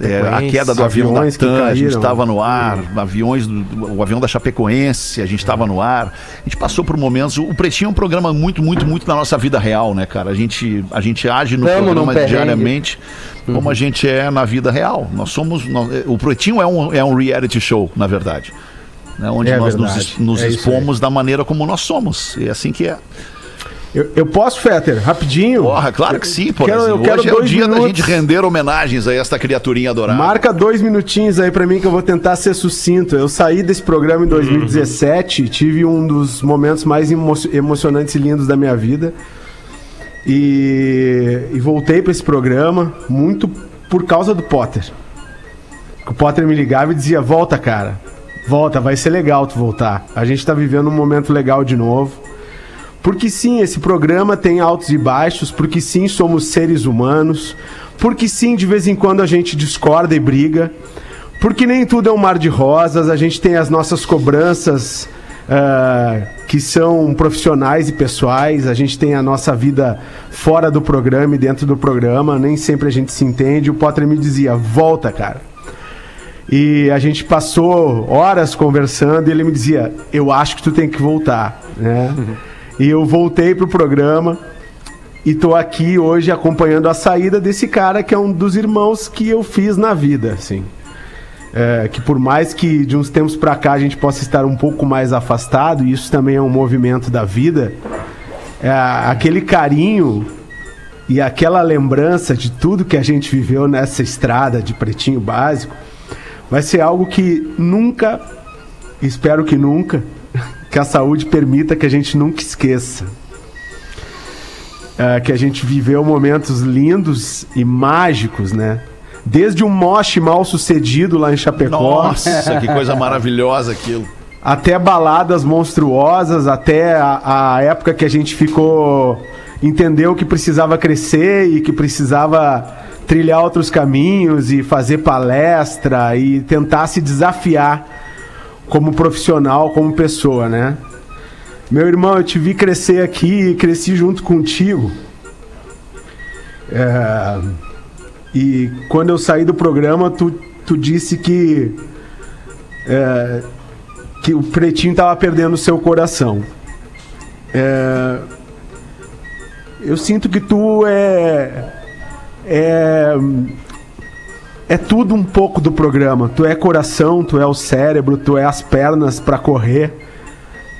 É, a queda do avião da TAM, a gente estava no ar, aviões do, o avião da Chapecoense, a gente estava no ar. A gente passou por momentos. O Pretinho é um programa muito, muito, muito da nossa vida real, né, cara? A gente, a gente age no Tamo programa diariamente como a gente é na vida real. Nós somos. nós- o Pretinho é um, é um reality show, na verdade. Né, onde É nós nos, verdade. nos É isso expomos da maneira como nós somos. E é assim que é. Eu, eu posso, Fetter, rapidinho? Porra, claro que sim, pô. Quero- eu Hoje quero é o dois dia da minutos. gente render homenagens a esta criaturinha adorada. Marca dois minutinhos aí pra mim que eu vou tentar ser sucinto. Eu saí desse programa em 2017, Uhum. tive um dos momentos mais emo- emocionantes e lindos da minha vida. E, e voltei pra esse programa muito por causa do Potter. O Potter me ligava e dizia: Volta, cara. Volta, vai ser legal tu voltar. A gente tá vivendo um momento legal de novo. Porque sim, esse programa tem altos e baixos, porque sim, somos seres humanos, porque sim, de vez em quando a gente discorda e briga, porque nem tudo é um mar de rosas, a gente tem as nossas cobranças ah, que são profissionais e pessoais, a gente tem a nossa vida fora do programa e dentro do programa, nem sempre a gente se entende. O Potter me dizia: volta, cara. E a gente passou horas conversando e ele me dizia: Eu acho que tu tem que voltar, né? [laughs] E eu voltei pro programa e tô aqui hoje acompanhando a saída desse cara que é um dos irmãos que eu fiz na vida, assim. É, que por mais que de uns tempos pra cá a gente possa estar um pouco mais afastado, e isso também é um movimento da vida, é, aquele carinho e aquela lembrança de tudo que a gente viveu nessa estrada de pretinho básico vai ser algo que nunca, espero que nunca, que a saúde permita que a gente nunca esqueça. É, que a gente viveu momentos lindos e mágicos, né? Desde um moche mal sucedido lá em Chapecó. Nossa, que [laughs] coisa maravilhosa aquilo. até baladas monstruosas, até a, a época que a gente ficou. entendeu que precisava crescer e que precisava trilhar outros caminhos e fazer palestra e tentar se desafiar como profissional, como pessoa, né? Meu irmão, eu te vi crescer aqui e cresci junto contigo. É, E quando eu saí do programa, tu, tu disse que. é, que o pretinho tava perdendo seu coração. É, eu sinto que tu é. É. É tudo um pouco do programa. Tu é coração, tu é o cérebro, tu é as pernas para correr,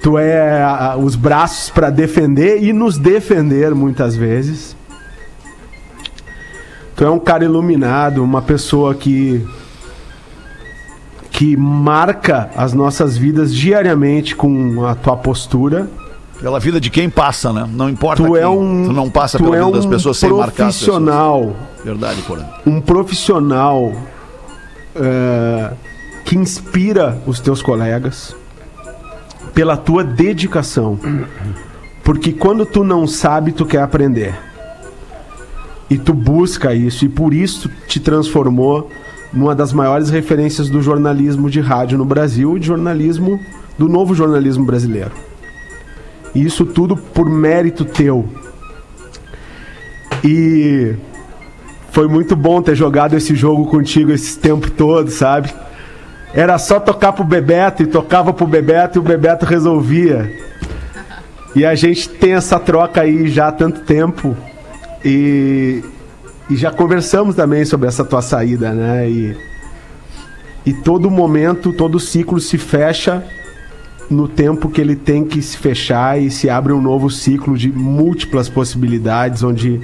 tu é a- os braços para defender e nos defender muitas vezes. Tu é um cara iluminado, uma pessoa que que marca as nossas vidas diariamente com a tua postura. Pela vida de quem passa, né? Não importa Tu quem. é um tu não passa tu pela é vida das um pessoas sem marcar profissional, Verdade, Porã. um profissional é, que inspira os teus colegas pela tua dedicação. Porque quando tu não sabe, tu quer aprender. E tu busca isso, e por isso te transformou numa das maiores referências do jornalismo de rádio no Brasil e de jornalismo, do novo jornalismo brasileiro. E isso tudo por mérito teu. E foi muito bom ter jogado esse jogo contigo esse tempo todo, sabe? Era só tocar pro Bebeto e tocava pro Bebeto e o Bebeto resolvia. E a gente tem essa troca aí já há tanto tempo. E, e já conversamos também sobre essa tua saída, né? E, e todo momento, todo ciclo se fecha no tempo que ele tem que se fechar e se abre um novo ciclo de múltiplas possibilidades onde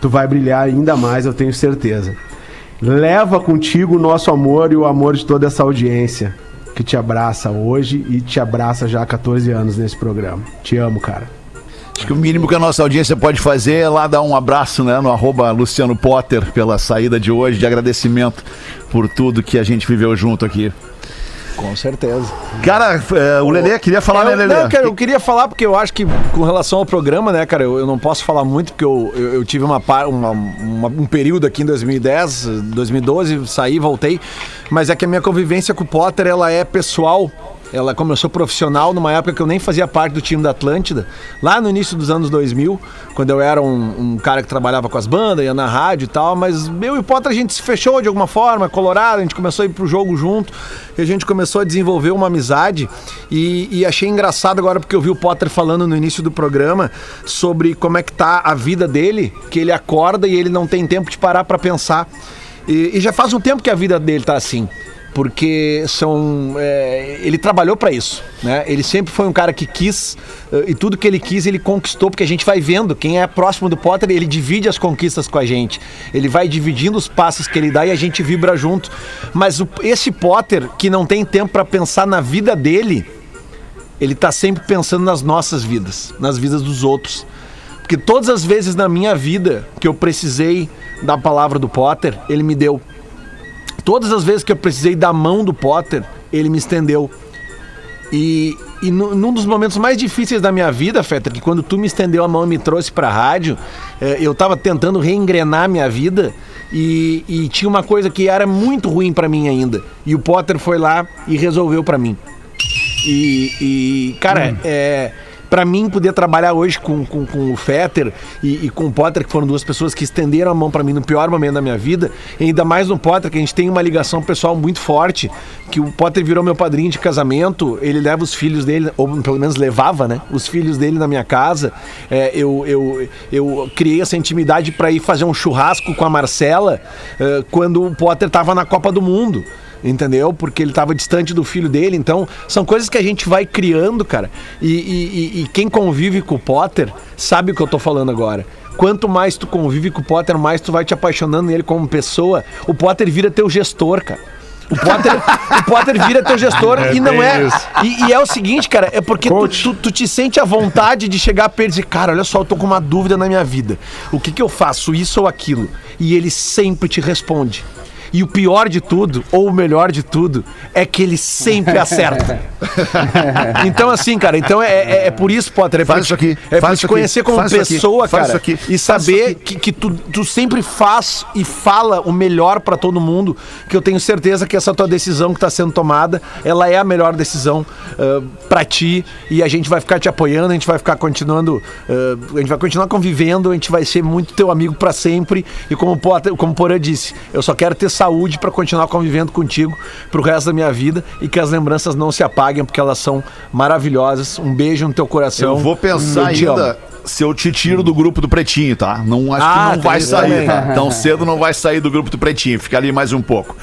tu vai brilhar ainda mais, eu tenho certeza. Leva contigo o nosso amor e o amor de toda essa audiência que te abraça hoje e te abraça já há 14 anos nesse programa. Te amo, cara. Acho que o mínimo que a nossa audiência pode fazer é lá dar um abraço, né, no arroba Luciano Potter pela saída de hoje, de agradecimento por tudo que a gente viveu junto aqui. Com certeza. Cara, é, o Lelê queria falar, né, eu, Lelê? não, cara, eu queria falar porque eu acho que com relação ao programa, né, cara, eu, eu não posso falar muito porque eu, eu, eu tive uma, uma- uma- um período aqui em 2010, 2012, saí, voltei, mas é que a minha convivência com o Potter, ela é pessoal. Ela começou profissional numa época que eu nem fazia parte do time da Atlântida, lá no início dos anos 2000, quando eu era um, um cara que trabalhava com as bandas, ia na rádio e tal, mas eu e o Potter a gente se fechou de alguma forma, colorado, a gente começou a ir pro jogo junto, e a gente começou a desenvolver uma amizade, e, e achei engraçado agora porque eu vi o Potter falando no início do programa sobre como é que tá a vida dele, que ele acorda e ele não tem tempo de parar pra pensar. E, e já faz um tempo que a vida dele tá assim porque são é, ele trabalhou para isso, né? Ele sempre foi um cara que quis eh, e tudo que ele quis ele conquistou, porque a gente vai vendo quem é próximo do Potter, ele divide as conquistas com a gente. Ele vai dividindo os passos que ele dá e a gente vibra junto. Mas o- esse Potter que não tem tempo para pensar na vida dele, ele tá sempre pensando nas nossas vidas, nas vidas dos outros. Porque todas as vezes na minha vida que eu precisei da palavra do Potter, ele me deu. Todas as vezes que eu precisei da mão do Potter, ele me estendeu. E, e nu- num dos momentos mais difíceis da minha vida, Feta, que quando tu me estendeu a mão e me trouxe pra rádio, eh, eu tava tentando reengrenar minha vida e, e tinha uma coisa que era muito ruim pra mim ainda. E o Potter foi lá e resolveu pra mim. E, e, cara, é. Pra mim, poder trabalhar hoje com, com, com o Fetter e, e com o Potter, que foram duas pessoas que estenderam a mão pra mim no pior momento da minha vida, e ainda mais no Potter, que a gente tem uma ligação pessoal muito forte, que o Potter virou meu padrinho de casamento, ele leva os filhos dele, ou pelo menos levava, né? Os filhos dele na minha casa. É, eu, eu, eu criei essa intimidade pra ir fazer um churrasco com a Marcela eh, quando o Potter tava na Copa do Mundo entendeu? Porque ele estava distante do filho dele. Então, são coisas que a gente vai criando, cara. E, e- e- quem convive com o Potter sabe o que eu tô falando agora. Quanto mais tu convive com o Potter, mais tu vai te apaixonando nele como pessoa. O Potter vira teu gestor, cara. O Potter, [laughs] o Potter vira teu gestor É e não é. E, e é o seguinte, cara, é porque tu, tu, tu te sente à vontade de chegar perto e dizer, cara, olha só, eu tô com uma dúvida na minha vida. O que que eu faço, isso ou aquilo? E ele sempre te responde. E o pior de tudo, ou o melhor de tudo, é que ele sempre [laughs] acerta. então, assim, cara, então é, é, é por isso, Potter, é Faz por isso aqui, É por faz te isso aqui, conhecer como aqui, pessoa, faz cara. isso aqui, e saber aqui. que, que tu, tu sempre faz e fala o melhor pra todo mundo, que eu tenho certeza que essa tua decisão que tá sendo tomada, ela é a melhor decisão uh, para ti e a gente vai ficar te apoiando, a gente vai ficar continuando, ah, a gente vai continuar convivendo, a gente vai ser muito teu amigo pra sempre e como o Potter- como Porã disse, eu só quero ter saúde pra continuar convivendo contigo pro resto da minha vida e que as lembranças não se apaguem porque elas são maravilhosas. Um beijo no teu coração. Eu vou pensar Eu ainda se eu te tiro do grupo do Pretinho, tá? Não acho Ah, que não tem vai isso sair, tá? Tão cedo não vai sair do grupo do Pretinho. Fica ali mais um pouco.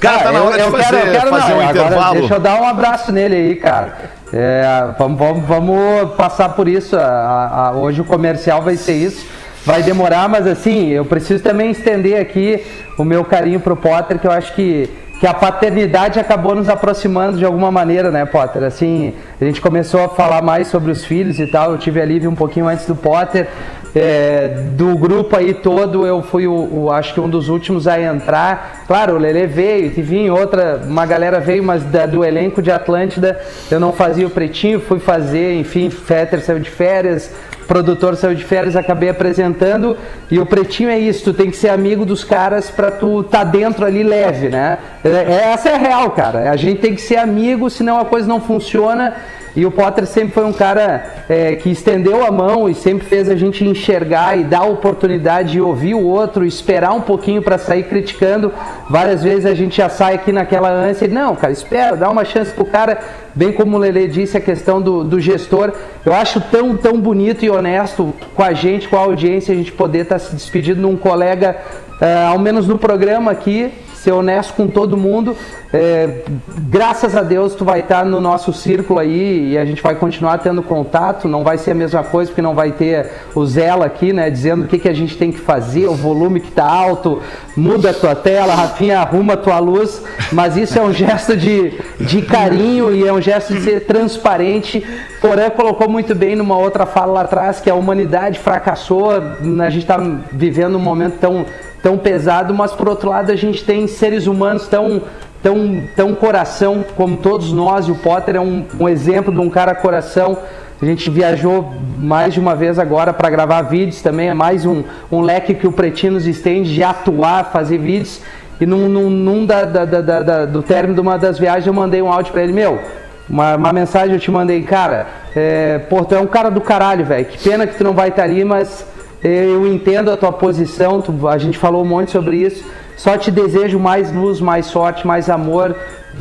Cara, tá na Ah, eu- hora de eu fazer, quero- eu quero fazer não, um agora intervalo. Deixa eu dar um abraço nele aí, cara. É, vamos, vamos, vamos passar por isso. A- a- hoje o comercial vai ser isso. Vai demorar, mas assim, eu preciso também estender aqui o meu carinho pro Potter, que eu acho que, que a paternidade acabou nos aproximando de alguma maneira, né, Potter? Assim, a gente começou a falar mais sobre os filhos e tal. Eu tive a Lívia um pouquinho antes do Potter. É, do grupo aí todo, eu fui o, o- acho que um dos últimos a entrar. Claro, o Lele veio, e vinha outra, uma galera veio, mas da- do elenco de Atlântida eu não fazia o pretinho, fui fazer, enfim, Fetter saiu de férias, produtor saiu de férias, acabei apresentando. E o pretinho é isso, tu tem que ser amigo dos caras pra tu tá dentro ali leve, né? É- essa é a real, cara. A gente tem que ser amigo, senão a coisa não funciona. E o Potter sempre foi um cara é, que estendeu a mão e sempre fez a gente enxergar e dar a oportunidade de ouvir o outro, esperar um pouquinho para sair criticando. Várias vezes a gente já sai aqui naquela ânsia, não, cara, espera, dá uma chance pro cara. Bem como o Lele disse, a questão do, do gestor. Eu acho tão, tão bonito e honesto com a gente, com a audiência, a gente poder estar se despedindo de um colega, ah, ao menos no programa aqui, ser honesto com todo mundo. É, graças a Deus tu vai estar no nosso círculo aí e a gente vai continuar tendo contato. Não vai ser a mesma coisa porque não vai ter o Zela aqui, né? Dizendo o que, que a gente tem que fazer, o volume que tá alto, muda a tua tela, Rafinha, arruma a tua luz. Mas isso é um gesto de, de carinho e é um gesto de ser transparente. Porã colocou muito bem numa outra fala lá atrás que a humanidade fracassou. A gente está vivendo um momento tão tão pesado, mas por outro lado a gente tem seres humanos tão tão, tão coração como todos nós, e o Potter é um, um exemplo de um cara coração. A gente viajou mais de uma vez agora para gravar vídeos também, é mais um, um leque que o Pretinho nos estende de atuar, fazer vídeos. E num, num, num da, da, da, da, do término de uma das viagens eu mandei um áudio para ele, meu, uma, uma, mensagem eu te mandei, cara, é, pô, tu é um cara do caralho, velho, que pena que tu não vai estar ali, mas eu entendo a tua posição, tu, a gente falou um monte sobre isso. Só te desejo mais luz, mais sorte, mais amor.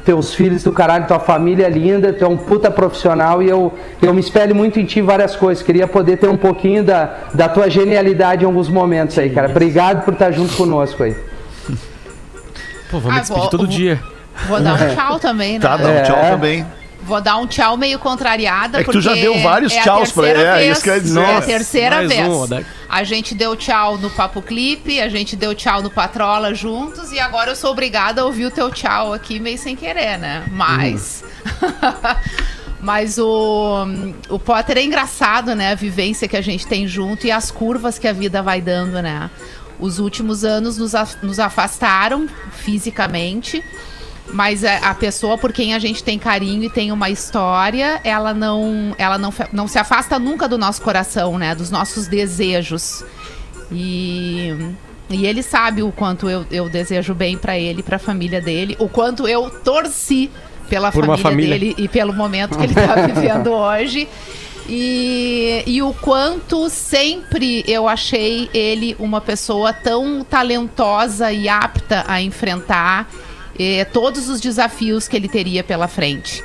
Teus filhos do caralho, tua família linda, tu é um puta profissional e eu, eu me espelho muito em ti várias coisas. Queria poder ter um pouquinho da, da tua genialidade em alguns momentos aí, cara. Obrigado por estar junto conosco aí. Pô, vou me Ah, despedir vou- todo vou- dia. Vou dar um tchau também, né? Tá, dá um tchau É. também. Vou dar um tchau meio contrariada. É que tu já deu vários é tchauz pra terceira ele, é vez. isso que eu ia dizer. É a Nossa, terceira mais vez. um, a gente deu tchau no Papo Clipe, a gente deu tchau no Patrola juntos e agora eu sou obrigada a ouvir o teu tchau aqui meio sem querer, né? Mas. [laughs] Mas o, o Potter é engraçado, né? A vivência que a gente tem junto e as curvas que a vida vai dando, né? Os últimos anos nos, af- nos afastaram fisicamente, mas a, a pessoa por quem a gente tem carinho e tem uma história, ela não, ela não, não se afasta nunca do nosso coração, né? Dos nossos desejos. E, e ele sabe o quanto eu, eu desejo bem pra ele, pra família dele, o quanto eu torci pela família, família. dele e pelo momento que ele tá [laughs] vivendo hoje. E, e o quanto sempre eu achei ele uma pessoa tão talentosa e apta a enfrentar eh, todos os desafios que ele teria pela frente.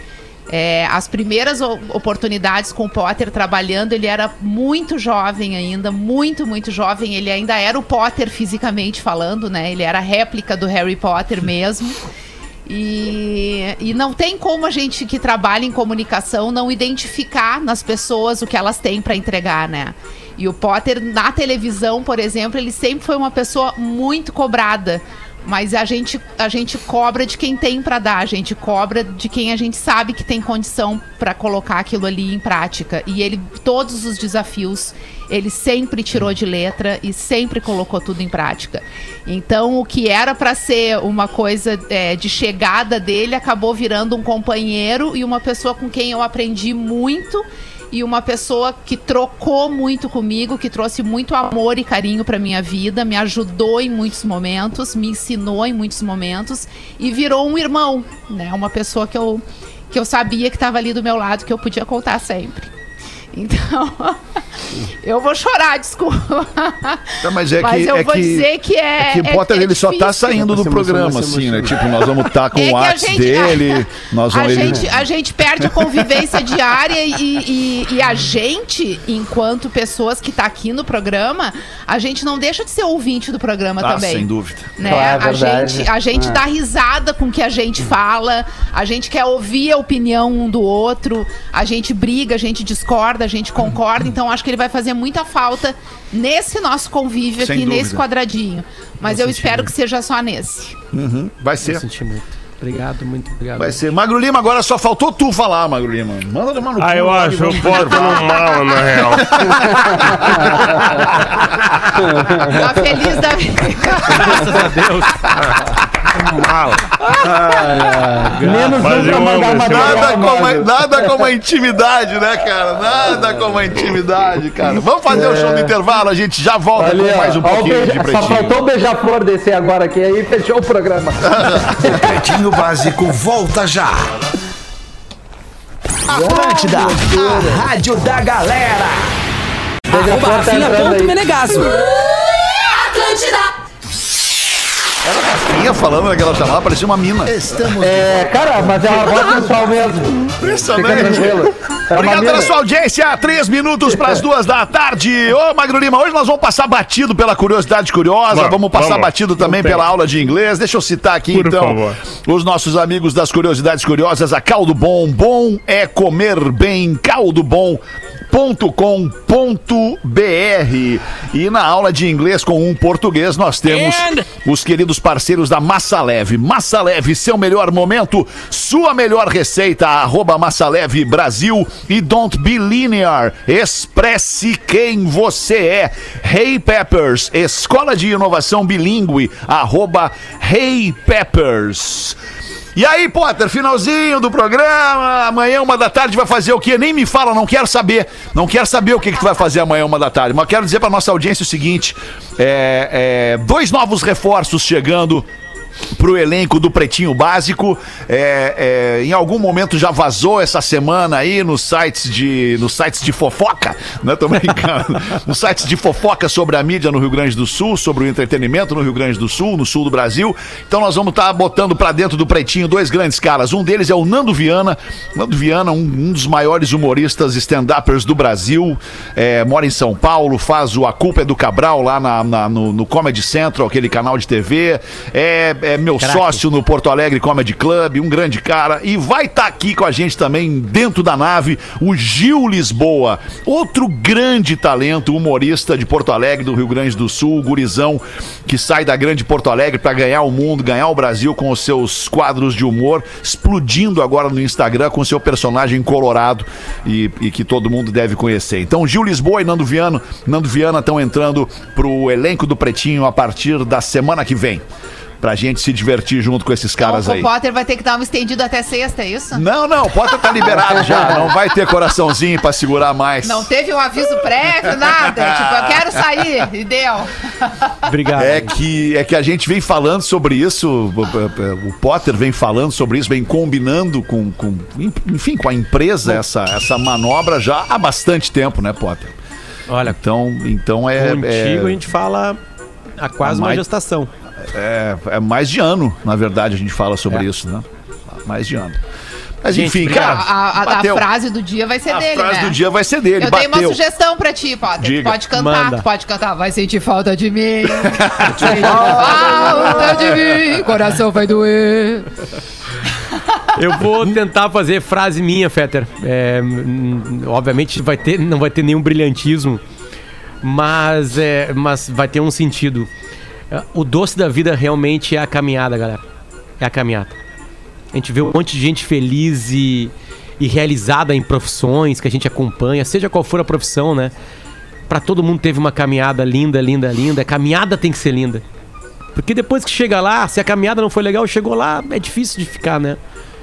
É, as primeiras oportunidades com o Potter trabalhando, ele era muito jovem ainda, muito, muito jovem. Ele ainda era o Potter fisicamente falando, né? Ele era a réplica do Harry Potter mesmo. [laughs] E, e não tem como a gente que trabalha em comunicação não identificar nas pessoas o que elas têm para entregar, né? E o Potter na televisão, por exemplo, ele sempre foi uma pessoa muito cobrada. Mas a gente, a gente cobra de quem tem para dar, a gente cobra de quem a gente sabe que tem condição para colocar aquilo ali em prática. E ele, todos os desafios, ele sempre tirou de letra e sempre colocou tudo em prática. Então, o que era para ser uma coisa é, de chegada dele acabou virando um companheiro e uma pessoa com quem eu aprendi muito e uma pessoa que trocou muito comigo, que trouxe muito amor e carinho para minha vida, me ajudou em muitos momentos, me ensinou em muitos momentos e virou um irmão, né? Uma pessoa que eu que eu sabia que estava ali do meu lado, que eu podia contar sempre. [laughs] Então, [laughs] eu vou chorar, desculpa. Tá, mas é Mas que, eu é vou que, dizer que é- É que o é- Potter é ele só tá saindo do programa, assim, né? Tipo, nós vamos estar [laughs] com É o que a WhatsApp dele, nós A vamos. ele- gente, a gente perde a convivência diária e, e- e a gente, enquanto pessoas que tá aqui no programa, a gente não deixa de ser ouvinte do programa Ah, também. sem dúvida. Né? Claro, é a, gente, a gente É. dá risada com o que a gente fala, a gente quer ouvir a opinião um do outro, a gente briga, a gente discorda, a gente concorda, então acho que ele vai fazer muita falta nesse nosso convívio Sem aqui, dúvida. nesse quadradinho. Mas eu espero que seja só nesse. Uhum, vai Eu ser. senti muito. Obrigado, muito obrigado. Vai ser. Magro Lima, agora só faltou tu falar, Magro Lima. Manda tomar no Ah, cu, eu vai, acho, eu boto no mal, na real. [laughs] Tá feliz da vida. Graças a Deus. [laughs] Mal. Menos Mas um pra mandar uma Nada como, a, nada como a intimidade, né, cara? Nada como a intimidade, cara. Vamos fazer o show do intervalo, a gente já volta Ali, com mais um o pouquinho beija- de Só pretinho. faltou o beija-flor descer agora aqui, aí fechou o programa. [laughs] Pretinho Básico volta já. Atlântida, a rádio da galera. Beija-flor tá entrando Rafinha falando naquela chamada, parecia uma mina. Estamos É, cara, mas é uma voz sensual mesmo. Impressionante. É Obrigado pela sua audiência. Três minutos para as duas da tarde. Ô, Magro Lima, hoje nós vamos passar batido pela curiosidade curiosa. Vamos, Vamos, passar vamos. batido também pela aula de inglês. Deixa eu citar aqui, Por então, favor. os nossos amigos das curiosidades curiosas. A Caldo Bom. Bom é comer bem. Caldo Bom. .com.br e na aula de inglês com um português nós temos os queridos parceiros da Massa Leve. Massa Leve, seu melhor momento, sua melhor receita, arroba Massa Leve Brasil e Don't Be Linear, expresse quem você é. Hey Peppers, escola de inovação bilíngue, arroba Hey Peppers. E aí, Potter, finalzinho do programa. Amanhã, uma da tarde, vai fazer o quê? Nem me fala, não quero saber. Não quero saber o que, que tu vai fazer amanhã, uma da tarde. Mas quero dizer pra nossa audiência o seguinte: é, é, dois novos reforços chegando. Pro elenco do Pretinho Básico. É, é, em algum momento já vazou essa semana aí nos sites de, nos sites de fofoca, né? Tô brincando. [laughs] nos sites de fofoca sobre a mídia no Rio Grande do Sul, sobre o entretenimento no Rio Grande do Sul, no sul do Brasil. Então nós vamos estar botando pra dentro do Pretinho dois grandes caras. Um deles é o Nando Viana. Nando Viana, um, um dos maiores humoristas stand-uppers do Brasil. É, mora em São Paulo, faz o A Culpa é do Cabral lá na- na- no, no Comedy Central, aquele canal de TV. É, é meu sócio no Porto Alegre Comedy Club, um grande cara. E vai estar aqui com a gente também, dentro da nave, o Gil Lisboa, outro grande talento, humorista de Porto Alegre, do Rio Grande do Sul, gurizão, que sai da grande Porto Alegre para ganhar o mundo, ganhar o Brasil com os seus quadros de humor, explodindo agora no Instagram com seu personagem colorado e, e que todo mundo deve conhecer. Então, Gil Lisboa e Nando Viana, Nando Viana estão entrando pro elenco do Pretinho a partir da semana que vem. Pra gente se divertir junto com esses caras Então, aí. o Potter vai ter que dar um estendido até sexta, é isso? Não, não, o Potter tá liberado já. [laughs] Não vai ter coraçãozinho pra segurar mais. Não teve um aviso prévio, nada. [laughs] tipo, eu quero sair. E deu. Obrigado. É que, é que a gente vem falando sobre isso, o, Potter vem falando sobre isso, vem combinando com, com enfim, com a empresa essa, essa manobra já há bastante tempo, né, Potter? Olha, Então, então é, contigo é, a gente fala há quase uma mais- gestação. É, é mais de ano, na verdade, a gente fala sobre isso, né? Mais de ano. Mas Gente, enfim, obrigado. cara, A, a- a bateu. frase do dia vai ser A dele, frase né? do dia vai ser dele, Eu tenho uma bateu. sugestão pra ti, Potter. Diga. Pode cantar, Manda. pode cantar. Vai sentir falta de mim. Sentir [laughs] falta de mim. Coração vai doer. Eu vou tentar fazer frase minha, Fetter. É, obviamente vai ter, não vai ter nenhum brilhantismo, mas, é, mas vai ter um sentido. O doce da vida realmente é a caminhada, galera. É a caminhada. A gente vê um monte de gente feliz e, e realizada em profissões que a gente acompanha, seja qual for a profissão, né? Pra todo mundo teve uma caminhada linda, linda, linda. A caminhada tem que ser linda. Porque depois que chega lá, se a caminhada não foi legal, chegou lá, é difícil de ficar, né?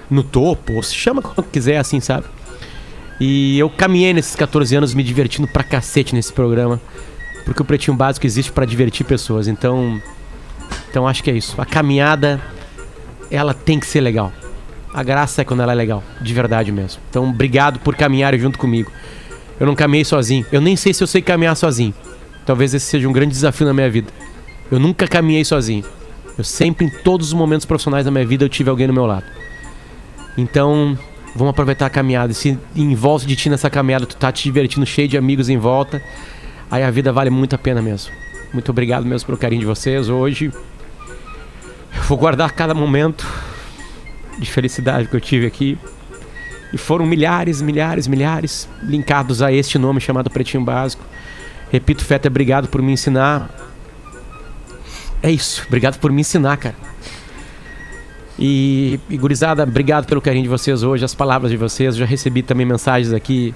No topo, ou se chama como quiser, assim, sabe? E eu caminhei nesses 14 anos me divertindo pra cacete nesse programa. Porque o Pretinho Básico existe pra divertir pessoas. Então, então acho que é isso. A caminhada, ela tem que ser legal. A graça é quando ela é legal, de verdade mesmo. Então, obrigado por caminhar junto comigo. Eu não caminhei sozinho. Eu nem sei se eu sei caminhar sozinho. Talvez esse seja um grande desafio na minha vida. Eu nunca caminhei sozinho. Eu sempre, em todos os momentos profissionais da minha vida, eu tive alguém no meu lado. Então, vamos aproveitar a caminhada. E se em volta de ti nessa caminhada tu tá te divertindo, cheio de amigos em volta, aí a vida vale muito a pena mesmo. Muito obrigado mesmo pelo carinho de vocês. Hoje, eu vou guardar cada momento de felicidade que eu tive aqui. E foram milhares, milhares, milhares linkados a este nome chamado Pretinho Básico. Repito, Feta, obrigado por me ensinar. É isso, obrigado por me ensinar, cara. E, e gurizada, obrigado pelo carinho de vocês hoje, as palavras de vocês. Já recebi também mensagens aqui,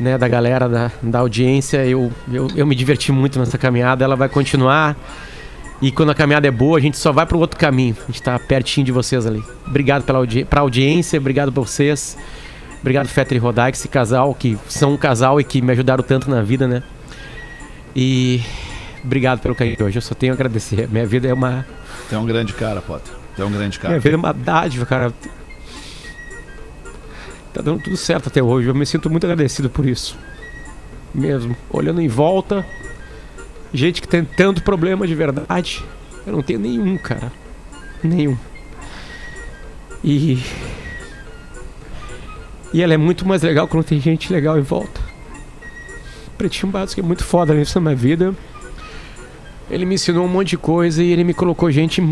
né, da galera, da, da audiência. Eu, eu, eu me diverti muito nessa caminhada, ela vai continuar. E quando a caminhada é boa, a gente só vai para o outro caminho. A gente tá pertinho de vocês ali. Obrigado pela audi pra audiência, obrigado por vocês. Obrigado, Fetter e Rodaic, esse casal, que são um casal e que me ajudaram tanto na vida, né? E obrigado pelo carinho de hoje. Eu só tenho a agradecer. Minha vida é uma. Tu é um grande cara, Potter. É um grande cara. Minha vida é uma dádiva, cara. Tá dando tudo certo até hoje. Eu me sinto muito agradecido por isso. Mesmo. Olhando em volta, gente que tem tanto problema de verdade. Eu não tenho nenhum, cara. Nenhum. E. E ela é muito mais legal quando tem gente legal em volta. Pretinho Básico é muito foda nisso na minha vida. Ele me ensinou um monte de coisa e ele me colocou gente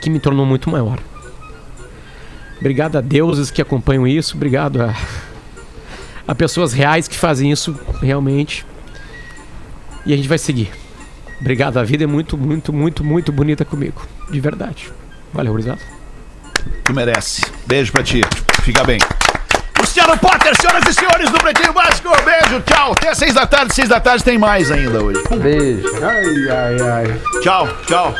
que me tornou muito maior. Obrigado a deuses que acompanham isso, obrigado a, a pessoas reais que fazem isso realmente. E a gente vai seguir. Obrigado, a vida é muito, muito, muito, muito bonita comigo. De verdade. Valeu, Risado. Tu merece. Beijo pra ti. Fica bem. Luciano Potter, senhoras e senhores do Pretinho Básico. Beijo, tchau. Até seis da tarde. Seis da tarde tem mais ainda hoje. Beijo. Ai, ai, ai. Tchau, tchau.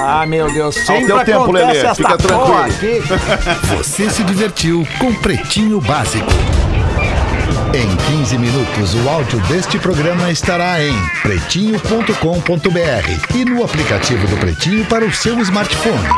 Ah, meu Deus. Ao Sempre teu tempo, Lelê. Fica tranquilo. aqui. [laughs] Você se divertiu com Pretinho Básico. Em 15 minutos, o áudio deste programa estará em pretinho.com.br e no aplicativo do Pretinho para o seu smartphone.